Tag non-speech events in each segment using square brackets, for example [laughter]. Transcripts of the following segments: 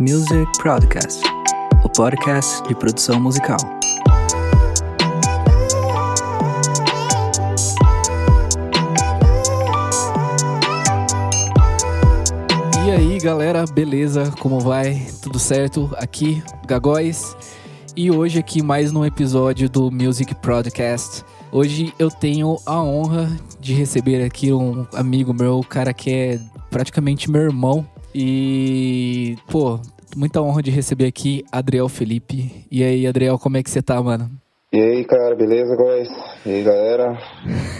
Music Podcast, o podcast de produção musical. E aí, galera, beleza? Como vai? Tudo certo? Aqui, Gagóis. E hoje aqui mais num episódio do Music Podcast. Hoje eu tenho a honra de receber aqui um amigo meu, cara que é praticamente meu irmão. E, pô, muita honra de receber aqui Adriel Felipe. E aí, Adriel, como é que você tá, mano? E aí, cara, beleza, guys? E aí, galera?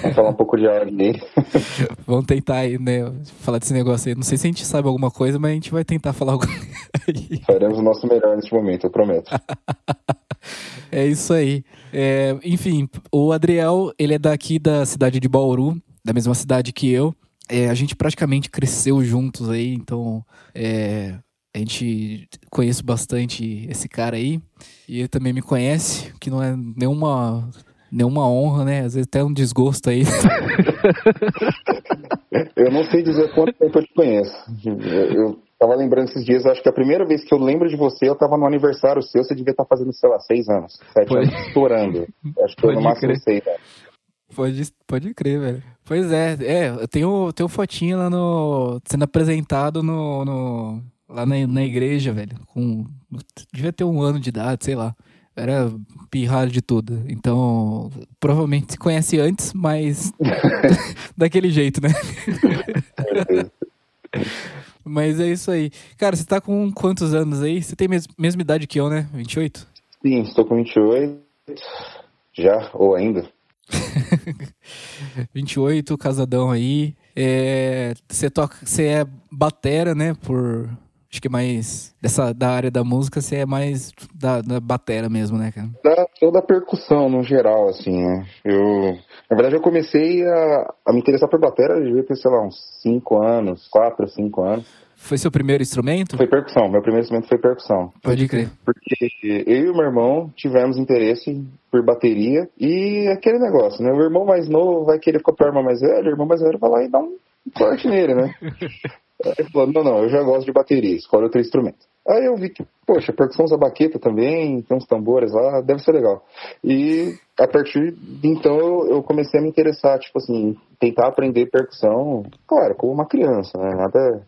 Vamos falar um pouco de áudio aí. [laughs] Vamos tentar aí, né? Falar desse negócio aí. Não sei se a gente sabe alguma coisa, mas a gente vai tentar falar alguma coisa. Faremos o nosso melhor neste momento, eu prometo. [laughs] é isso aí. É, enfim, o Adriel, ele é daqui da cidade de Bauru, da mesma cidade que eu. É, a gente praticamente cresceu juntos aí, então é, a gente conhece bastante esse cara aí. E ele também me conhece, que não é nenhuma, nenhuma honra, né? Às vezes até um desgosto aí. [laughs] eu não sei dizer quanto tempo eu te conheço. Eu tava lembrando esses dias, acho que a primeira vez que eu lembro de você, eu tava no aniversário seu, você devia estar tá fazendo, sei lá, seis anos, sete Pode... anos, estourando. [laughs] Acho que foi no máximo seis anos. Pode, pode crer, velho. Pois é, é, eu tenho, tenho fotinha lá no. sendo apresentado no. no lá na, na igreja, velho. Com. Devia ter um ano de idade, sei lá. Era pirralho de tudo. Então, provavelmente se conhece antes, mas [laughs] daquele jeito, né? mas é isso aí. Cara, você tá com quantos anos aí? Você tem mes mesma idade que eu, né? 28? Sim, estou com 28. Já, ou ainda. [laughs] 28, casadão aí. É, você toca, você é batera, né? Por acho que mais dessa da área da música, você é mais da, da batera mesmo, né, cara? Da, toda a percussão no geral, assim, né? Eu, na verdade, eu comecei a, a me interessar por batera, eu devia ter, sei lá, uns 5 anos, 4, 5 anos. Foi seu primeiro instrumento? Foi percussão. Meu primeiro instrumento foi percussão. Pode crer. Porque eu e o meu irmão tivemos interesse por bateria e aquele negócio, né? O irmão mais novo vai querer ficar o irmão mais velho, o irmão mais velho vai lá e dá um corte nele, né? [laughs] Ele falou, não, não, eu já gosto de bateria, escolhe outro instrumento. Aí eu vi que, poxa, percussão usa baqueta também, tem uns tambores lá, deve ser legal. E a partir de então eu, eu comecei a me interessar, tipo assim, tentar aprender percussão, claro, como uma criança, né? Nada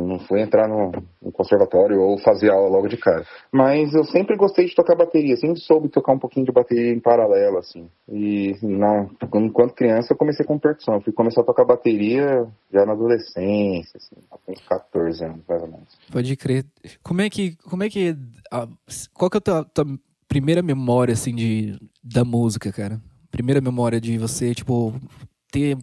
não fui entrar no, no, conservatório ou fazer aula logo de cara. Mas eu sempre gostei de tocar bateria, sempre soube tocar um pouquinho de bateria em paralelo, assim. E não, enquanto criança eu comecei com percussão. Eu fui começar a tocar bateria já na adolescência, assim, com 14 anos, mais ou menos. Pode crer. Como é que. Como é que. qual que é a tua, tua primeira memória, assim, de, da música, cara? Primeira memória de você, tipo, ter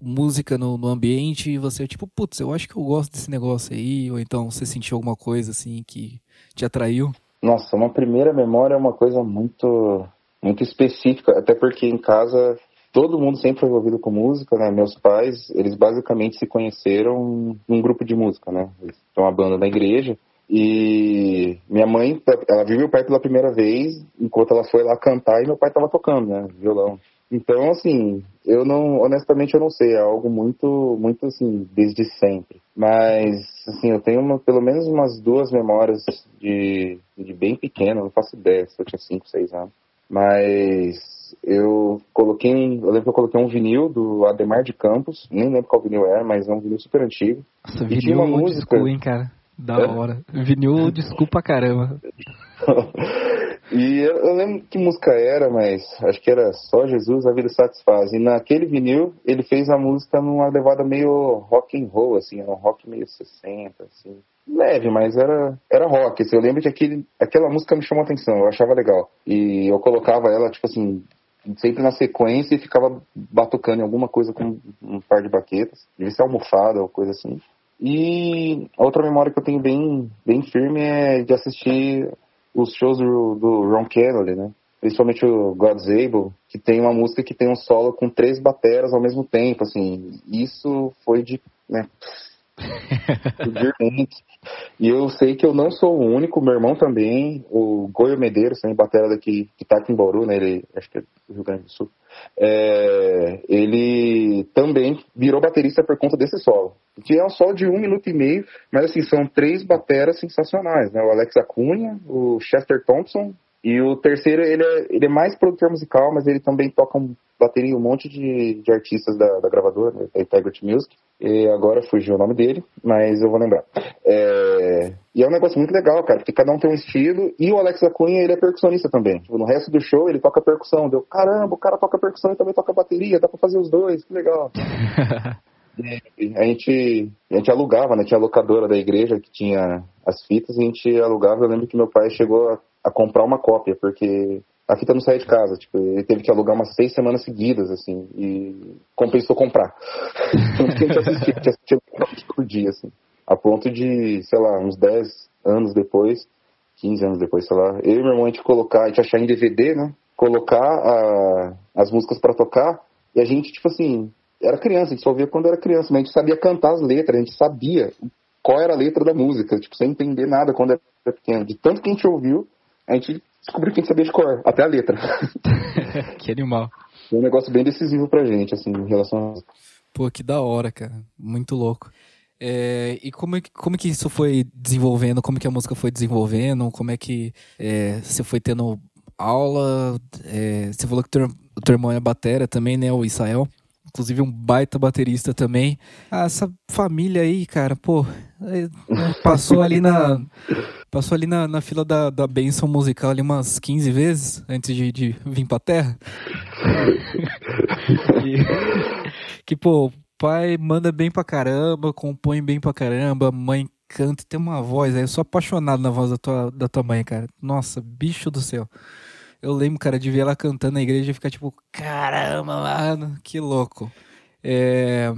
música no, no ambiente e você, tipo, putz, eu acho que eu gosto desse negócio aí, ou então você sentiu alguma coisa assim que te atraiu? Nossa, uma primeira memória é uma coisa muito, muito específica, até porque em casa todo mundo sempre foi envolvido com música, né? Meus pais, eles basicamente se conheceram num grupo de música, né? Eles uma banda da igreja. E minha mãe, ela viu meu pai pela primeira vez enquanto ela foi lá cantar e meu pai tava tocando, né? Violão. Então, assim, eu não, honestamente, eu não sei, é algo muito, muito assim, desde sempre. Mas, assim, eu tenho uma, pelo menos umas duas memórias de, de bem pequeno, não faço ideia se eu tinha 5, 6 anos. Mas eu coloquei, eu lembro que eu coloquei um vinil do Ademar de Campos, nem lembro qual vinil era, mas é um vinil super antigo. Nossa, vinil tinha uma música, hein, cara? Da hora. Vinil, desculpa caramba. [laughs] E eu, eu, lembro que música era, mas acho que era Só Jesus, a Vida Satisfaz. E naquele vinil, ele fez a música numa levada meio rock and roll, assim, era um rock meio 60, assim. Leve, mas era, era rock. Assim, eu lembro que aquele, aquela música me chamou atenção, eu achava legal. E eu colocava ela, tipo assim, sempre na sequência e ficava batucando em alguma coisa com um par de baquetas. Devia ser almofada ou coisa assim. E a outra memória que eu tenho bem, bem firme é de assistir os shows do, do Ron Kennedy, né? Principalmente o God's Able, que tem uma música que tem um solo com três bateras ao mesmo tempo, assim. Isso foi de, né, [laughs] e eu sei que eu não sou o único, meu irmão também, o Goio Medeiros, também batera daqui, que tá aqui em Bauru, né? Ele, acho que é do Rio Grande do Sul. É, ele também virou baterista por conta desse solo. Que é um solo de um minuto e meio, mas assim, são três bateras sensacionais, né? O Alex Acunha, o Chester Thompson e o terceiro, ele é, ele é mais produtor musical, mas ele também toca um, bateria um monte de, de artistas da, da gravadora, né, da Integrity Music. E agora fugiu o nome dele, mas eu vou lembrar. É, e é um negócio muito legal, cara, porque cada um tem um estilo. E o Alex Acunha, ele é percussionista também. Tipo, no resto do show, ele toca percussão. Deu, caramba, o cara toca percussão e também toca bateria, dá pra fazer os dois, que legal. [laughs] a gente, a gente alugava, né? Tinha a locadora da igreja que tinha as fitas e a gente alugava. Eu lembro que meu pai chegou a a comprar uma cópia, porque a fita não saía de casa. Tipo, ele teve que alugar umas seis semanas seguidas, assim, e compensou comprar. [laughs] A gente assistia, assistia por dia, assim. A ponto de, sei lá, uns 10 anos depois, 15 anos depois, sei lá, eu e meu irmão a gente colocar, a gente achar em DVD, né? Colocar a, as músicas para tocar, e a gente, tipo assim, era criança, a gente só ouvia quando era criança, mas a gente sabia cantar as letras, a gente sabia qual era a letra da música, tipo, sem entender nada quando era pequeno. De tanto que a gente ouviu, a gente descobriu que a gente sabia de cor, até a letra. [laughs] que animal. Foi um negócio bem decisivo pra gente, assim, em relação a... Pô, que da hora, cara. Muito louco. É, e como, é como é que isso foi desenvolvendo? Como é que a música foi desenvolvendo? Como é que é, você foi tendo aula? É, você falou que teu, o teu irmão é batera também, né? O Israel. Inclusive um baita baterista também. Ah, essa família aí, cara, pô, é, passou ali na Passou ali na, na fila da, da benção musical ali umas 15 vezes antes de, de vir pra terra. que, pô, pai manda bem pra caramba, compõe bem pra caramba, mãe canta tem uma voz. Aí eu sou apaixonado na voz da tua, da tua mãe, cara. Nossa, bicho do céu. Eu lembro, cara, de ver ela cantando na igreja e ficar tipo, caramba, mano, que louco. É...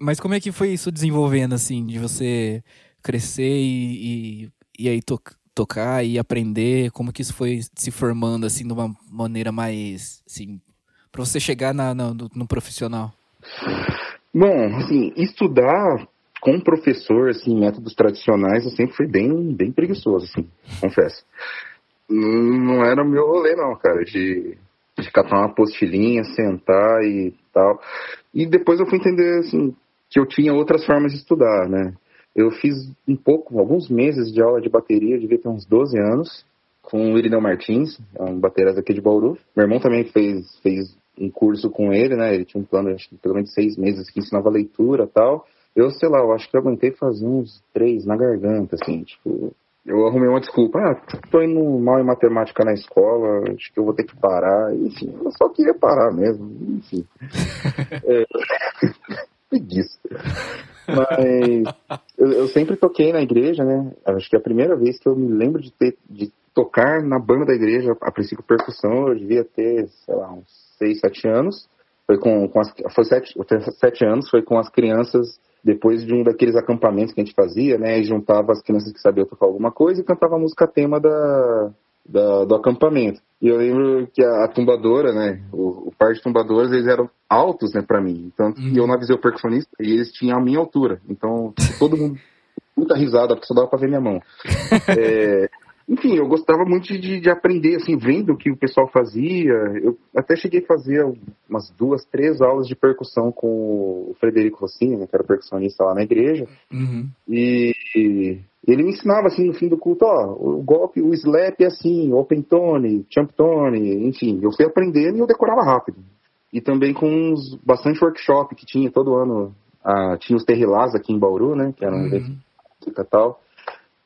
Mas como é que foi isso desenvolvendo, assim, de você crescer e, e e aí to tocar e aprender? Como que isso foi se formando assim de uma maneira mais assim para você chegar na, na no, no, profissional? Bom, assim, estudar com professor, assim, métodos tradicionais, eu sempre fui bem, bem preguiçoso, assim, confesso. Não era meu rolê, não, cara, de, de catar uma postilhinha, sentar e tal. E depois eu fui entender, assim, que eu tinha outras formas de estudar, né? Eu fiz um pouco, alguns meses de aula de bateria, devia ter uns 12 anos, com o Irineu Martins, é um baterista aqui de Bauru. Meu irmão também fez, fez um curso com ele, né? Ele tinha um plano, que pelo menos seis meses, que ensinava leitura tal. Eu, sei lá, eu acho que eu aguentei fazer uns três na garganta, assim, tipo... Eu arrumei uma desculpa, ah, tô indo mal em matemática na escola, acho que eu vou ter que parar. Enfim, eu só queria parar mesmo, enfim. [laughs] é... [laughs] Preguiça. Mas eu, eu, sempre toquei na igreja, né? Acho que é a primeira vez que eu me lembro de, ter, de tocar na banda da igreja, a princípio percussão, eu devia ter, sei lá, uns 6, 7 anos. Foi com, com as, foi sete, sete anos, foi com as crianças depois de um daqueles acampamentos que a gente fazia, né? E juntava as crianças que sabiam tocar alguma coisa e cantava a música tema da, da, do acampamento. E eu lembro que a, a tumbadora, né, o, o, par de tumbadores, eles eram altos, né, pra mim. Então, uhum. eu não avisei o percussionista e eles tinham a minha altura. Então, todo mundo, muita risada, porque só dava pra ver minha mão. [laughs] é, enfim, eu gostava muito de, de, aprender, assim, vendo o que o pessoal fazia. Eu até cheguei a fazer umas duas, três aulas de percussão com o Frederico Rossini, né, que era percussionista lá na igreja. Uhum. E, e ele me ensinava, assim, no fim do culto, ó, o golpe, o slap é assim, open tone, champ tone, enfim. Eu fui aprendendo e eu decorava rápido. E também com uns, bastante workshop que tinha todo ano. Ah, tinha os Terrilás aqui em Bauru, né, que era um evento e tal.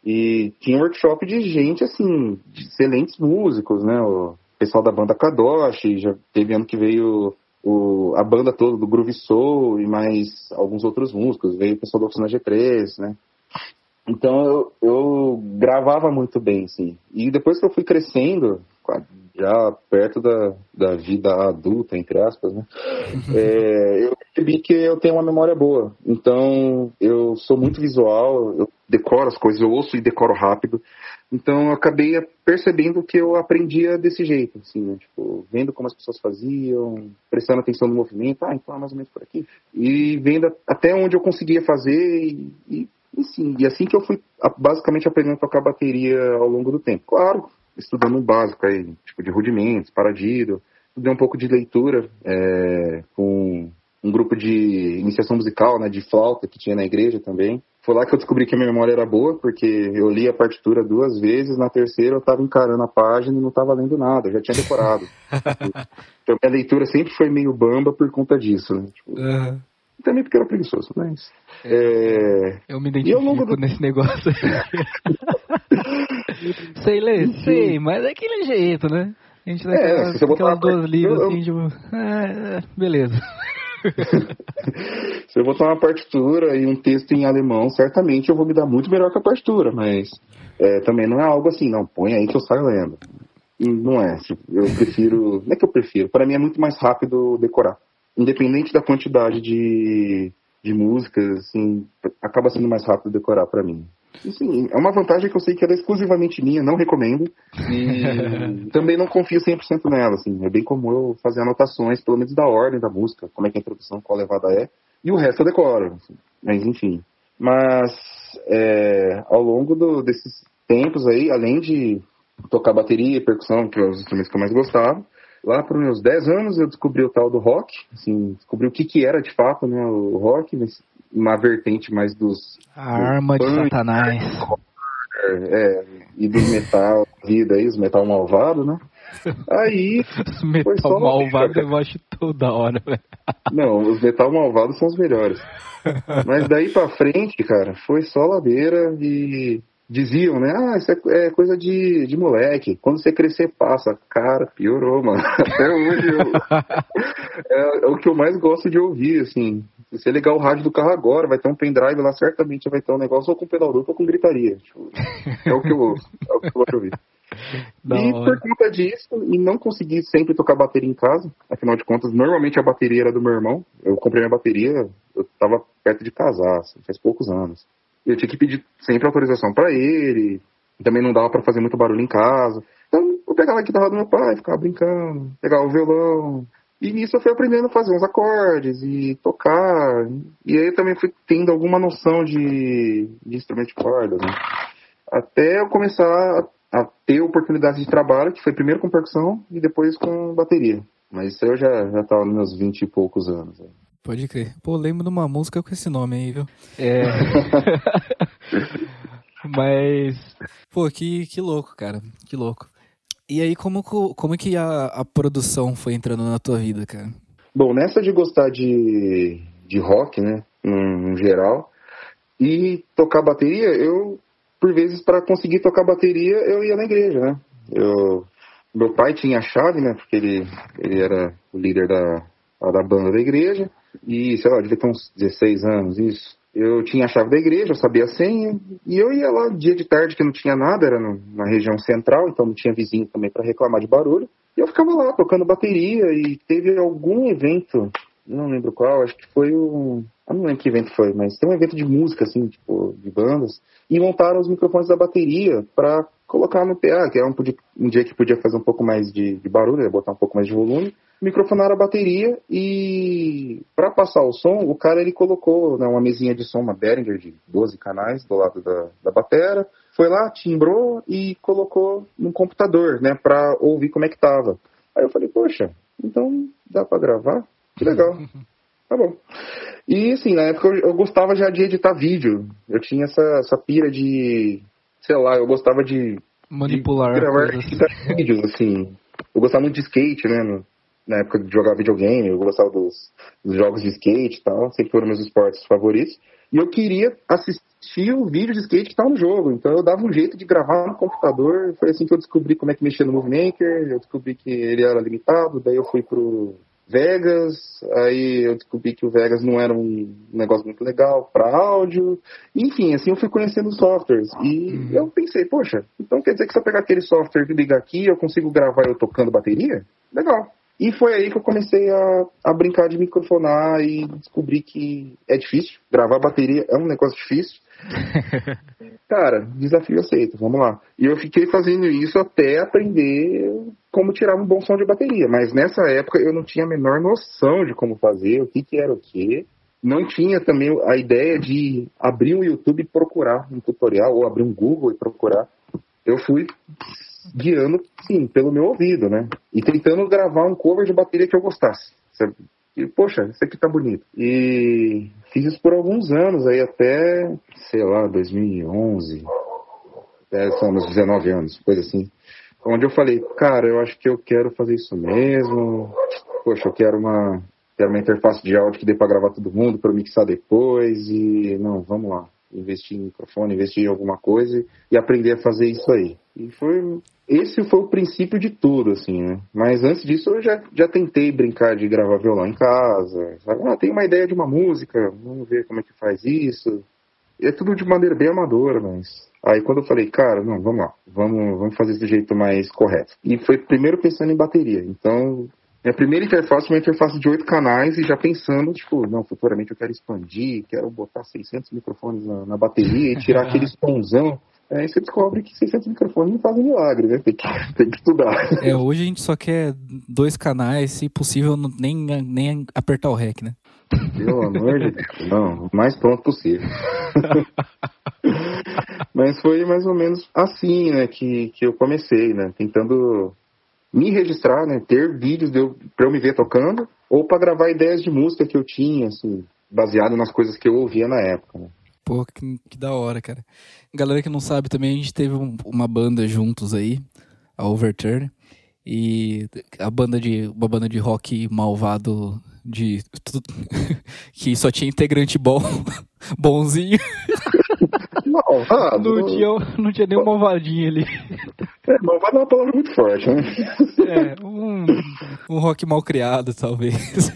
E tinha workshop de gente, assim, de excelentes músicos, né? O pessoal da banda Kadoshi, já teve ano que veio o, a banda toda do Groove Soul e mais alguns outros músicos. Veio o pessoal da Oficina G3, né? Então eu, eu gravava muito bem, assim. E depois que eu fui crescendo, já perto da, da vida adulta, entre aspas, né? [laughs] É, eu percebi que eu tenho uma memória boa. Então, eu sou muito visual, eu decoro as coisas, eu ouço e decoro rápido. Então eu acabei percebendo que eu aprendia desse jeito, assim, né? tipo, vendo como as pessoas faziam, prestando atenção no movimento, ah, então é mais ou menos por aqui. E vendo até onde eu conseguia fazer e, e, e sim, e assim que eu fui basicamente aprendendo a tocar bateria ao longo do tempo. Claro, estudando o básico aí, tipo de rudimentos, paradido, estudei um pouco de leitura é, com um grupo de iniciação musical, né, de flauta que tinha na igreja também. Foi lá que eu descobri que a minha memória era boa, porque eu li a partitura duas vezes, na terceira eu estava encarando a página e não estava lendo nada, eu já tinha decorado. [laughs] então minha leitura sempre foi meio bamba por conta disso, né? Tipo, uhum. Também porque era preguiçoso, mas... É... Eu me identifico do... nesse negócio. [laughs] sei ler, sei, mas é aquele jeito, né? A gente dá é, aquelas, aquelas duas livros eu, assim, tipo... Ah, beleza. [laughs] Se eu botar uma partitura e um texto em alemão, certamente eu vou me dar muito melhor que a partitura, mas é, também não é algo assim, não, põe aí que eu saio lendo. Não é, tipo, eu prefiro, não é que eu prefiro, para mim é muito mais rápido decorar. Independente da quantidade de, de músicas, assim, acaba sendo mais rápido decorar para mim. Sim, é uma vantagem que eu sei que ela é exclusivamente minha, não recomendo. E [laughs] também não confio 100% nela, assim. É bem comum eu fazer anotações, pelo menos da ordem da música, como é que a introdução, qual levada é. E o resto eu decoro. Assim. Mas, enfim. Mas, é, ao longo do, desses tempos aí, além de tocar bateria e percussão, que são os instrumentos que eu mais gostava, lá para os meus 10 anos eu descobri o tal do rock, assim, descobri o que, que era de fato né, o rock, uma vertente mais dos. A arma de Satanás. É, e do metal, [laughs] vida aí, os metal malvado, né? Aí. Os metal malvado eu acho toda hora, velho. Não, os metal malvados são os melhores. Mas daí pra frente, cara, foi só ladeira e diziam, né? Ah, isso é, é, coisa de, de moleque. Quando você crescer, passa. Cara, piorou, mano. [laughs] Até hoje eu, [laughs] é, é, o que eu mais gosto de ouvir, assim. Se você ligar o rádio do carro agora, vai ter um pendrive lá, certamente vai ter um negócio ou com pedal ou com gritaria. Tipo, é o que eu ouço, é o que eu gosto de ouvir. [laughs] e por conta disso, e não consegui sempre tocar bateria em casa, afinal de contas, normalmente a bateria era do meu irmão. Eu comprei minha bateria, eu tava perto de casar, assim, faz poucos anos eu tinha que pedir sempre autorização para ele, também não dava para fazer muito barulho em casa. Então eu pegava a guitarra do meu pai, ficava brincando, pegava o violão. E nisso eu fui aprendendo a fazer uns acordes e tocar. E aí eu também fui tendo alguma noção de, de instrumento de cordas, né? Até eu começar a, ter oportunidade de trabalho, que foi primeiro com percussão e depois com bateria. Mas isso eu já, já tava nos meus vinte e poucos anos. Né? Pode crer. Pô, lembro de uma música com esse nome aí, viu? É. [laughs] Mas. Pô, que, que louco, cara. Que louco. E aí, como, como é que a, a produção foi entrando na tua vida, cara? Bom, nessa de gostar de, de rock, né, no geral, e tocar bateria, eu, por vezes, para conseguir tocar bateria, eu ia na igreja, né? Eu, meu pai tinha a chave, né, porque ele, ele era o líder da, da banda da igreja, e, sei lá, devia ter uns 16 anos, isso. Eu tinha a chave da igreja, eu sabia a senha, e eu ia lá dia de tarde que não tinha nada, era na região central, então não tinha vizinho também para reclamar de barulho. E eu ficava lá tocando bateria, e teve algum evento, não lembro qual, acho que foi o. Eu não lembro que evento foi, mas tem um evento de música, assim, tipo, de bandas, e montaram os microfones da bateria para colocar no PA, que é um, um, dia que podia fazer um pouco mais de, de barulho, botar um pouco mais de volume microfonaram a bateria e para passar o som, o cara ele colocou né, uma mesinha de som, uma Behringer de 12 canais do lado da, da batera, foi lá, timbrou e colocou no computador, né, para ouvir como é que tava. Aí eu falei, poxa, então dá para gravar? Que legal. [laughs] Tá bom. E assim, na época eu, eu, gostava já de editar vídeo. Eu tinha essa, essa pira de, sei lá, eu gostava de manipular de gravar vídeos, assim. Eu gostava muito de skate, né? No, na época de jogar videogame, eu gostava dos, dos jogos de skate e tal, sempre foram meus esportes favoritos. E eu queria assistir o vídeo de skate que estava no jogo, então eu dava um jeito de gravar no computador. Foi assim que eu descobri como é que mexia no Movie Maker, eu descobri que ele era limitado, daí eu fui pro Vegas, aí eu descobri que o Vegas não era um negócio muito legal para áudio. Enfim, assim eu fui conhecendo os softwares. E uhum. eu pensei, poxa, então quer dizer que se eu pegar aquele software e ligar aqui, eu consigo gravar eu tocando bateria? Legal. E foi aí que eu comecei a, a brincar de microfonar e descobri que é difícil. Gravar bateria é um negócio difícil. [laughs] Cara, desafio aceito, vamos lá. E eu fiquei fazendo isso até aprender como tirar um bom som de bateria. Mas nessa época eu não tinha a menor noção de como fazer, o que, que era o que. Não tinha também a ideia de abrir um YouTube e procurar um tutorial, ou abrir um Google e procurar. Eu fui guiando, sim, pelo meu ouvido, né? E tentando gravar um cover de bateria que eu gostasse. E, poxa, isso aqui tá bonito. E fiz isso por alguns anos, aí até, sei lá, 2011, até são meus 19 anos, coisa assim. Onde eu falei, cara, eu acho que eu quero fazer isso mesmo. Poxa, eu quero uma, quero uma interface de áudio que dê para gravar todo mundo, para mixar depois. E não, vamos lá investir em microfone, investir em alguma coisa e aprender a fazer isso aí. E foi esse foi o princípio de tudo, assim, né? Mas antes disso eu já, já tentei brincar de gravar violão em casa. Sabe? Ah, tem uma ideia de uma música, vamos ver como é que faz isso. E é tudo de maneira bem amadora, mas. Aí quando eu falei, cara, não, vamos lá, vamos, vamos fazer do jeito mais correto. E foi primeiro pensando em bateria. Então minha primeira interface foi uma interface de oito canais e já pensando, tipo, não, futuramente eu quero expandir, quero botar 600 microfones na, na bateria e tirar [laughs] aquele sonzão. Aí você descobre que 600 microfones não fazem milagre, né? Tem que, [laughs] tem que estudar. É, hoje a gente só quer dois canais, se possível, nem, nem apertar o REC, né? Pelo amor de Deus, não, o mais pronto possível. [laughs] Mas foi mais ou menos assim, né, que, que eu comecei, né, tentando me registrar, né, ter vídeos pra eu me ver tocando, ou para gravar ideias de música que eu tinha, assim, baseado nas coisas que eu ouvia na época, né. Pô, que, que, da hora, cara. Galera que não sabe também, a gente teve um, uma banda juntos aí, a Overturn, e a banda de uma banda de rock malvado de [laughs] que só tinha integrante bom, bonzinho. Malvado. Não tinha, não tinha nem um malvadinho ali. É, malvado é uma palavra muito forte, né? É, um, um rock mal criado, talvez.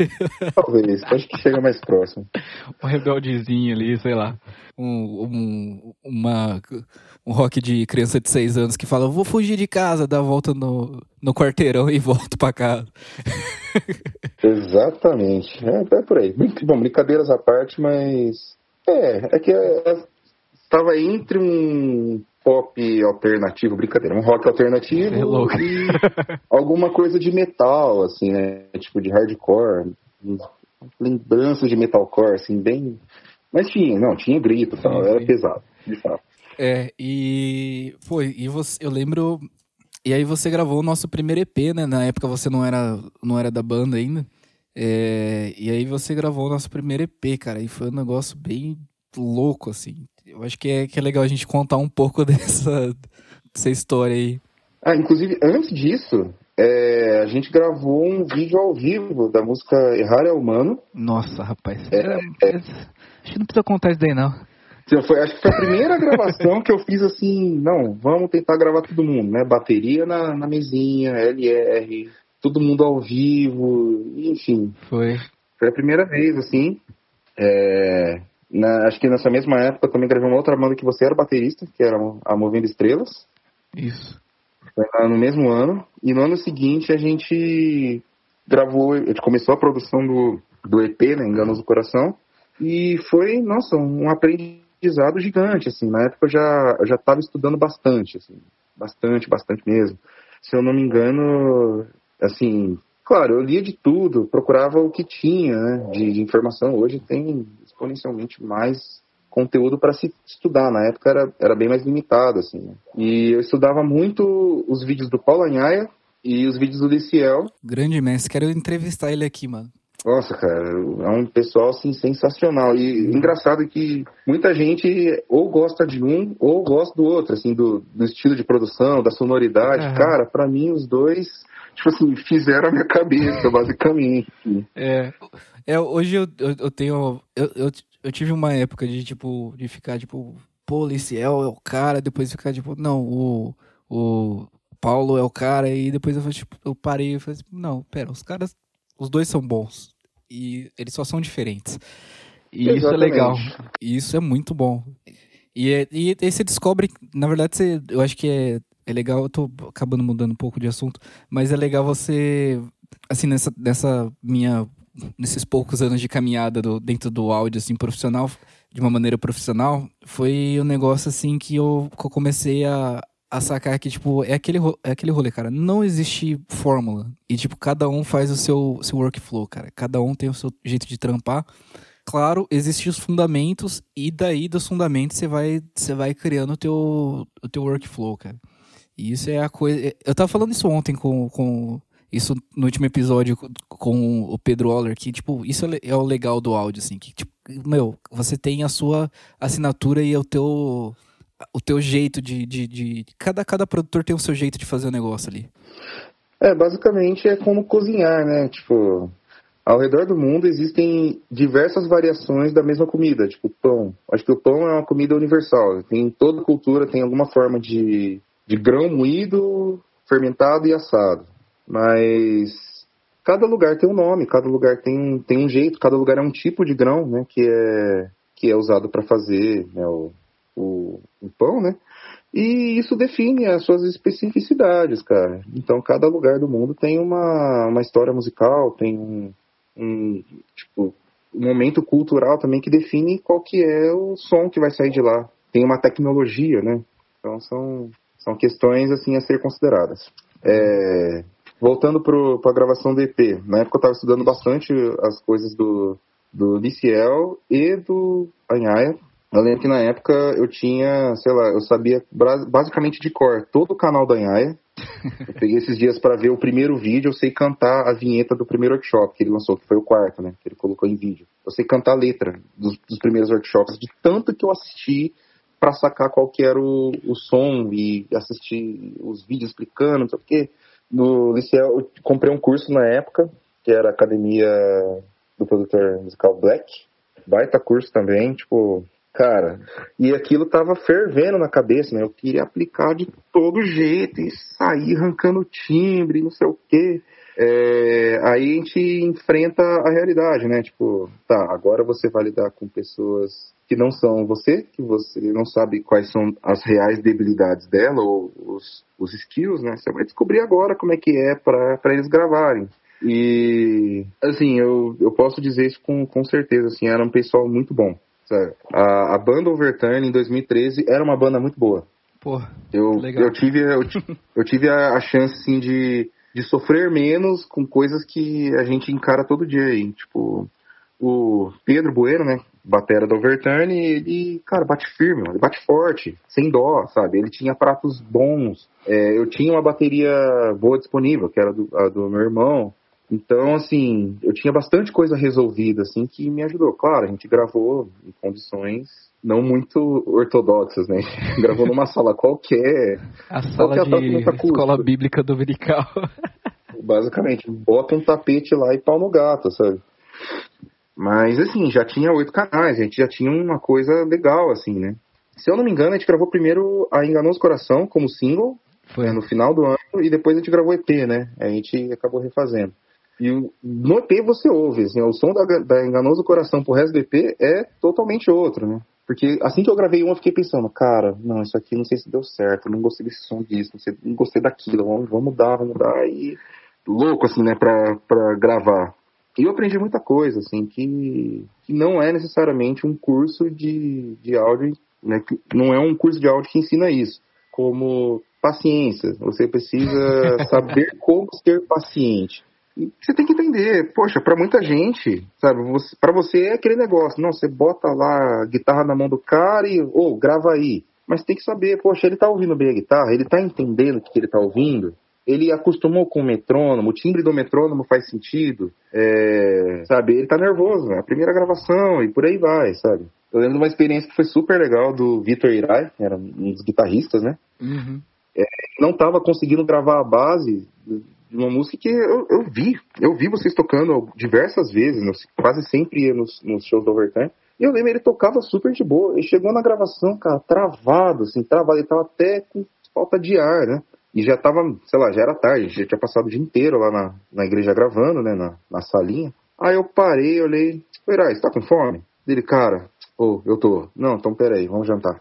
Talvez, acho que chega mais próximo. Um rebeldezinho ali, sei lá. Um, um, uma, um rock de criança de 6 anos que fala: Vou fugir de casa, dá a volta no, no quarteirão e volto pra casa. Exatamente. É, é por aí. Bom, brincadeiras à parte, mas. É, é que estava entre um pop alternativo, brincadeira, um rock alternativo é e alguma coisa de metal, assim, né? Tipo de hardcore, lembrança de metalcore, assim, bem. Mas tinha, não, tinha grito, tal, era pesado, de fato. É, e foi, e você, eu lembro e aí você gravou o nosso primeiro EP, né? Na época você não era, não era da banda ainda. É, e aí você gravou o nosso primeiro EP, cara. E foi um negócio bem louco, assim. Eu acho que é, que é legal a gente contar um pouco [laughs] dessa, dessa história aí. Ah, inclusive, antes disso, é, a gente gravou um vídeo ao vivo da música Errar é Humano. Nossa, rapaz. É, é, acho que não precisa contar isso daí, não. Foi, acho que foi a primeira [laughs] gravação que eu fiz assim, não, vamos tentar gravar todo mundo, né? Bateria na, na mesinha, LR, todo mundo ao vivo, enfim. Foi. Foi a primeira vez, assim. É, na, acho que nessa mesma época eu também gravei uma outra banda que você era baterista, que era a Movendo Estrelas. Isso. Foi no mesmo ano. E no ano seguinte a gente gravou, a gente começou a produção do, do EP, né? Enganos do Coração. E foi, nossa, um aprendizado gigante, assim. Na época eu já eu já estava estudando bastante, assim, bastante, bastante mesmo. Se eu não me engano, assim, claro, eu lia de tudo, procurava o que tinha, né, de, de informação. Hoje tem exponencialmente mais conteúdo para se estudar. Na época era, era bem mais limitado, assim. Né? E eu estudava muito os vídeos do Paulo Anhaia e os vídeos do Liciel. Grande mestre, quero entrevistar ele aqui, mano. Nossa, cara, é um pessoal assim sensacional. E engraçado que muita gente ou gosta de um ou gosta do outro, assim, do, do estilo de produção, da sonoridade. Uhum. Cara, para mim os dois, tipo assim, fizeram a minha cabeça, basicamente. É, é hoje eu, eu, eu tenho. Eu, eu, eu, tive uma época de, tipo, de ficar, tipo, policial é o cara, depois ficar, tipo, não, o. o Paulo é o cara, e depois eu, tipo, eu parei e falei, assim, não, pera, os caras, os dois são bons e eles só são diferentes. E Exatamente. isso é legal. E isso é muito bom. E, é, e aí você descobre, na verdade, você, eu acho que é, é legal, eu tô acabando mudando um pouco de assunto, mas é legal você assim, nessa, nessa minha. Nesses poucos anos de caminhada do, dentro do áudio, assim, profissional, de uma maneira profissional, foi um negócio, assim, que eu, comecei a, a sacar que, tipo, é aquele, é aquele rolê, cara. Não existe fórmula. E, tipo, cada um faz o seu, seu workflow, cara. Cada um tem o seu jeito de trampar. Claro, existem os fundamentos, e daí dos fundamentos você vai, você vai criando o teu, o teu workflow, cara. E isso é a coisa. Eu tava falando isso ontem com, com isso no último episódio com o Pedro Oller, que, tipo, isso é, é o legal do áudio, assim, que, tipo, meu, você tem a sua assinatura e o teu o teu jeito de, de, de, Cada, cada produtor tem o seu jeito de fazer o negócio ali. É, basicamente é como cozinhar, né? Tipo, ao redor do mundo existem diversas variações da mesma comida, tipo pão. Acho que o pão é uma comida universal. Tem toda cultura tem alguma forma de, de grão moído, fermentado e assado. Mas cada lugar tem um nome, cada lugar tem, tem um jeito, cada lugar é um tipo de grão, né? Que é, que é usado para fazer né, o, o, o pão, né? E isso define as suas especificidades, cara. Então, cada lugar do mundo tem uma, uma história musical, tem um, um, tipo, um momento cultural também que define qual que é o som que vai sair de lá. Tem uma tecnologia, né? Então, são, são questões, assim, a ser consideradas. É, voltando para a gravação do EP, na época eu estava estudando bastante as coisas do, do Liciel e do Anhaia, eu lembro que na época eu tinha, sei lá, eu sabia basicamente de cor todo o canal da Anhaia. Eu peguei esses dias para ver o primeiro vídeo, eu sei cantar a vinheta do primeiro workshop que ele lançou, que foi o quarto, né? Que ele colocou em vídeo. Eu sei cantar a letra dos, dos primeiros workshops, de tanto que eu assisti para sacar qual que era o, o som e assistir os vídeos explicando, não sei o quê. No liceu, eu comprei um curso na época, que era a Academia do Produtor Musical Black. Baita curso também, tipo, Cara, e aquilo tava fervendo na cabeça, né? Eu queria aplicar de todo jeito e sair arrancando timbre, não sei o quê. É, aí a gente enfrenta a realidade, né? Tipo, tá, agora você vai lidar com pessoas que não são você, que você não sabe quais são as reais debilidades dela ou os, os skills, né? Você vai descobrir agora como é que é para eles gravarem. E, assim, eu, eu posso dizer isso com, com certeza, assim, era um pessoal muito bom. A, a banda Overturn em 2013 era uma banda muito boa. Porra, eu, legal. eu tive, eu, eu tive a, a chance assim, de, de sofrer menos com coisas que a gente encara todo dia aí. Tipo, o Pedro Bueno, né? Batera do Overturn, ele, cara, bate firme, ele bate forte, sem dó, sabe? Ele tinha pratos bons. É, eu tinha uma bateria boa disponível, que era do, do meu irmão. Então, assim, eu tinha bastante coisa resolvida, assim, que me ajudou. Claro, a gente gravou em condições não muito ortodoxas, né? [laughs] gravou numa sala qualquer. A sala de escola bíblica dominical. [laughs] Basicamente, bota um tapete lá e pau no gato, sabe? Mas, assim, já tinha oito canais, a gente já tinha uma coisa legal, assim, né? Se eu não me engano, a gente gravou primeiro a Enganoso Coração como single, Foi. Né, no final do ano, e depois a gente gravou EP, né? A gente acabou refazendo. E no EP você ouve, assim, o som da, da Enganoso Coração pro resto do EP é totalmente outro, né? Porque assim que eu gravei um, eu fiquei pensando, cara, não, isso aqui não sei se deu certo, não gostei desse som disso, não, sei, não gostei daquilo, vamos, vamos mudar, vamos mudar. E louco, assim, né, pra, pra gravar. E eu aprendi muita coisa, assim, que, que não é necessariamente um curso de, de áudio, né, que não é um curso de áudio que ensina isso. Como paciência, você precisa [laughs] saber como ser paciente você tem que entender, poxa, para muita gente, sabe, para você é aquele negócio, não, você bota lá a guitarra na mão do cara e, ou oh, grava aí. Mas tem que saber, poxa, ele tá ouvindo bem a guitarra, ele tá entendendo o que ele tá ouvindo, ele acostumou com o metrônomo, o timbre do metrônomo faz sentido, é, sabe, ele tá nervoso, né? a primeira gravação e por aí vai, sabe. Eu lembro de uma experiência que foi super legal do Vitor Irai, era um dos guitarristas, né? Uhum. É, não tava conseguindo gravar a base de uma música que eu, eu vi, eu vi vocês tocando diversas vezes, nos, quase sempre ia nos, nos shows do Overtime. E eu lembro, ele tocava super de boa. Ele chegou na gravação, cara, travado, assim, travado. Ele tava até com falta de ar, né? E já tava, sei lá, já era tarde, já tinha passado o dia inteiro lá na, na igreja gravando, né, na, na salinha. Aí eu parei, olhei, Herói, você tá com fome? Dele, cara, ô, oh, eu tô. Não, então peraí, vamos jantar.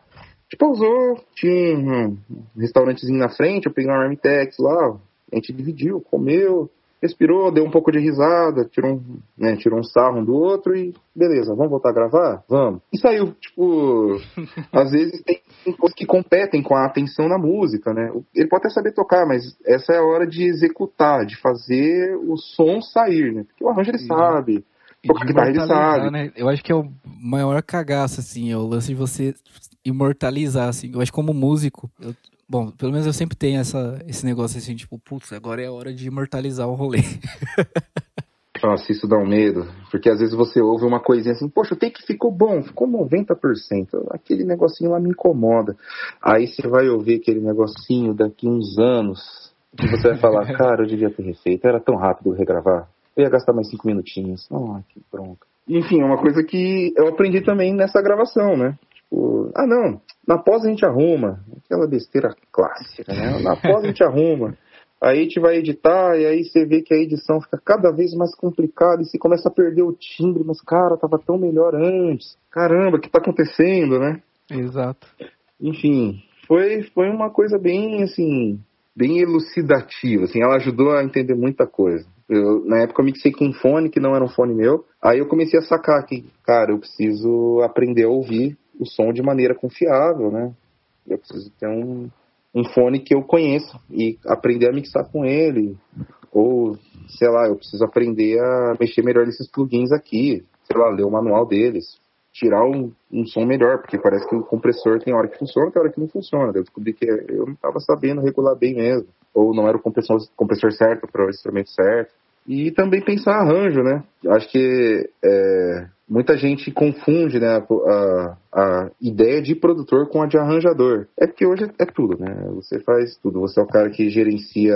Tipo, pausou, tinha um restaurantezinho na frente, eu peguei uma Armitex lá, a gente dividiu, comeu. respirou, deu um pouco de risada, tirou um, né, tirou um sarro um do outro e beleza, vamos voltar a gravar? Vamos. E saiu, tipo, [laughs] às vezes tem coisas que competem com a atenção na música, né? Ele pode até saber tocar, mas essa é a hora de executar, de fazer o som sair, né? Porque o arranjo ele sabe. Tocar guitarra ele sabe. Né? Eu acho que é o maior cagaço, assim, é o lance de você imortalizar, assim. Eu acho que como músico, eu, Bom, pelo menos eu sempre tenho essa, esse negócio assim, tipo, putz, agora é a hora de imortalizar o rolê. [laughs] Nossa, isso dá um medo. Porque às vezes você ouve uma coisinha assim, poxa, o take ficou bom, ficou 90%. Aquele negocinho lá me incomoda. Aí você vai ouvir aquele negocinho daqui uns anos, e você vai falar, [laughs] cara, eu devia ter refeito, era tão rápido regravar. Eu ia gastar mais cinco minutinhos. Ah, que bronca. Enfim, é uma coisa que eu aprendi também nessa gravação, né? Tipo, ah não, na pós a gente arruma. Aquela besteira clássica, né? Na pós a gente arruma. Aí a gente vai editar e aí você vê que a edição fica cada vez mais complicada e você começa a perder o timbre, mas cara, tava tão melhor antes. Caramba, o que tá acontecendo, né? Exato. Enfim, foi, foi uma coisa bem assim, bem elucidativa, assim, ela ajudou a entender muita coisa. Eu, na época eu mixei com um fone que não era um fone meu, aí eu comecei a sacar que, cara, eu preciso aprender a ouvir o som de maneira confiável, né? Eu preciso ter um, um fone que eu conheço e aprender a mixar com ele. Ou, sei lá, eu preciso aprender a mexer melhor nesses plugins aqui. Sei lá, ler o manual deles. Tirar um, um som melhor, porque parece que o compressor tem hora que funciona tem hora que não funciona. Eu descobri que eu não estava sabendo regular bem mesmo. Ou não era o compressor, compressor certo para o instrumento certo. E também pensar arranjo, né? Acho que é, muita gente confunde né, a, a, ideia de produtor com a de arranjador. É porque hoje é tudo, né? Você faz tudo. Você é o cara que gerencia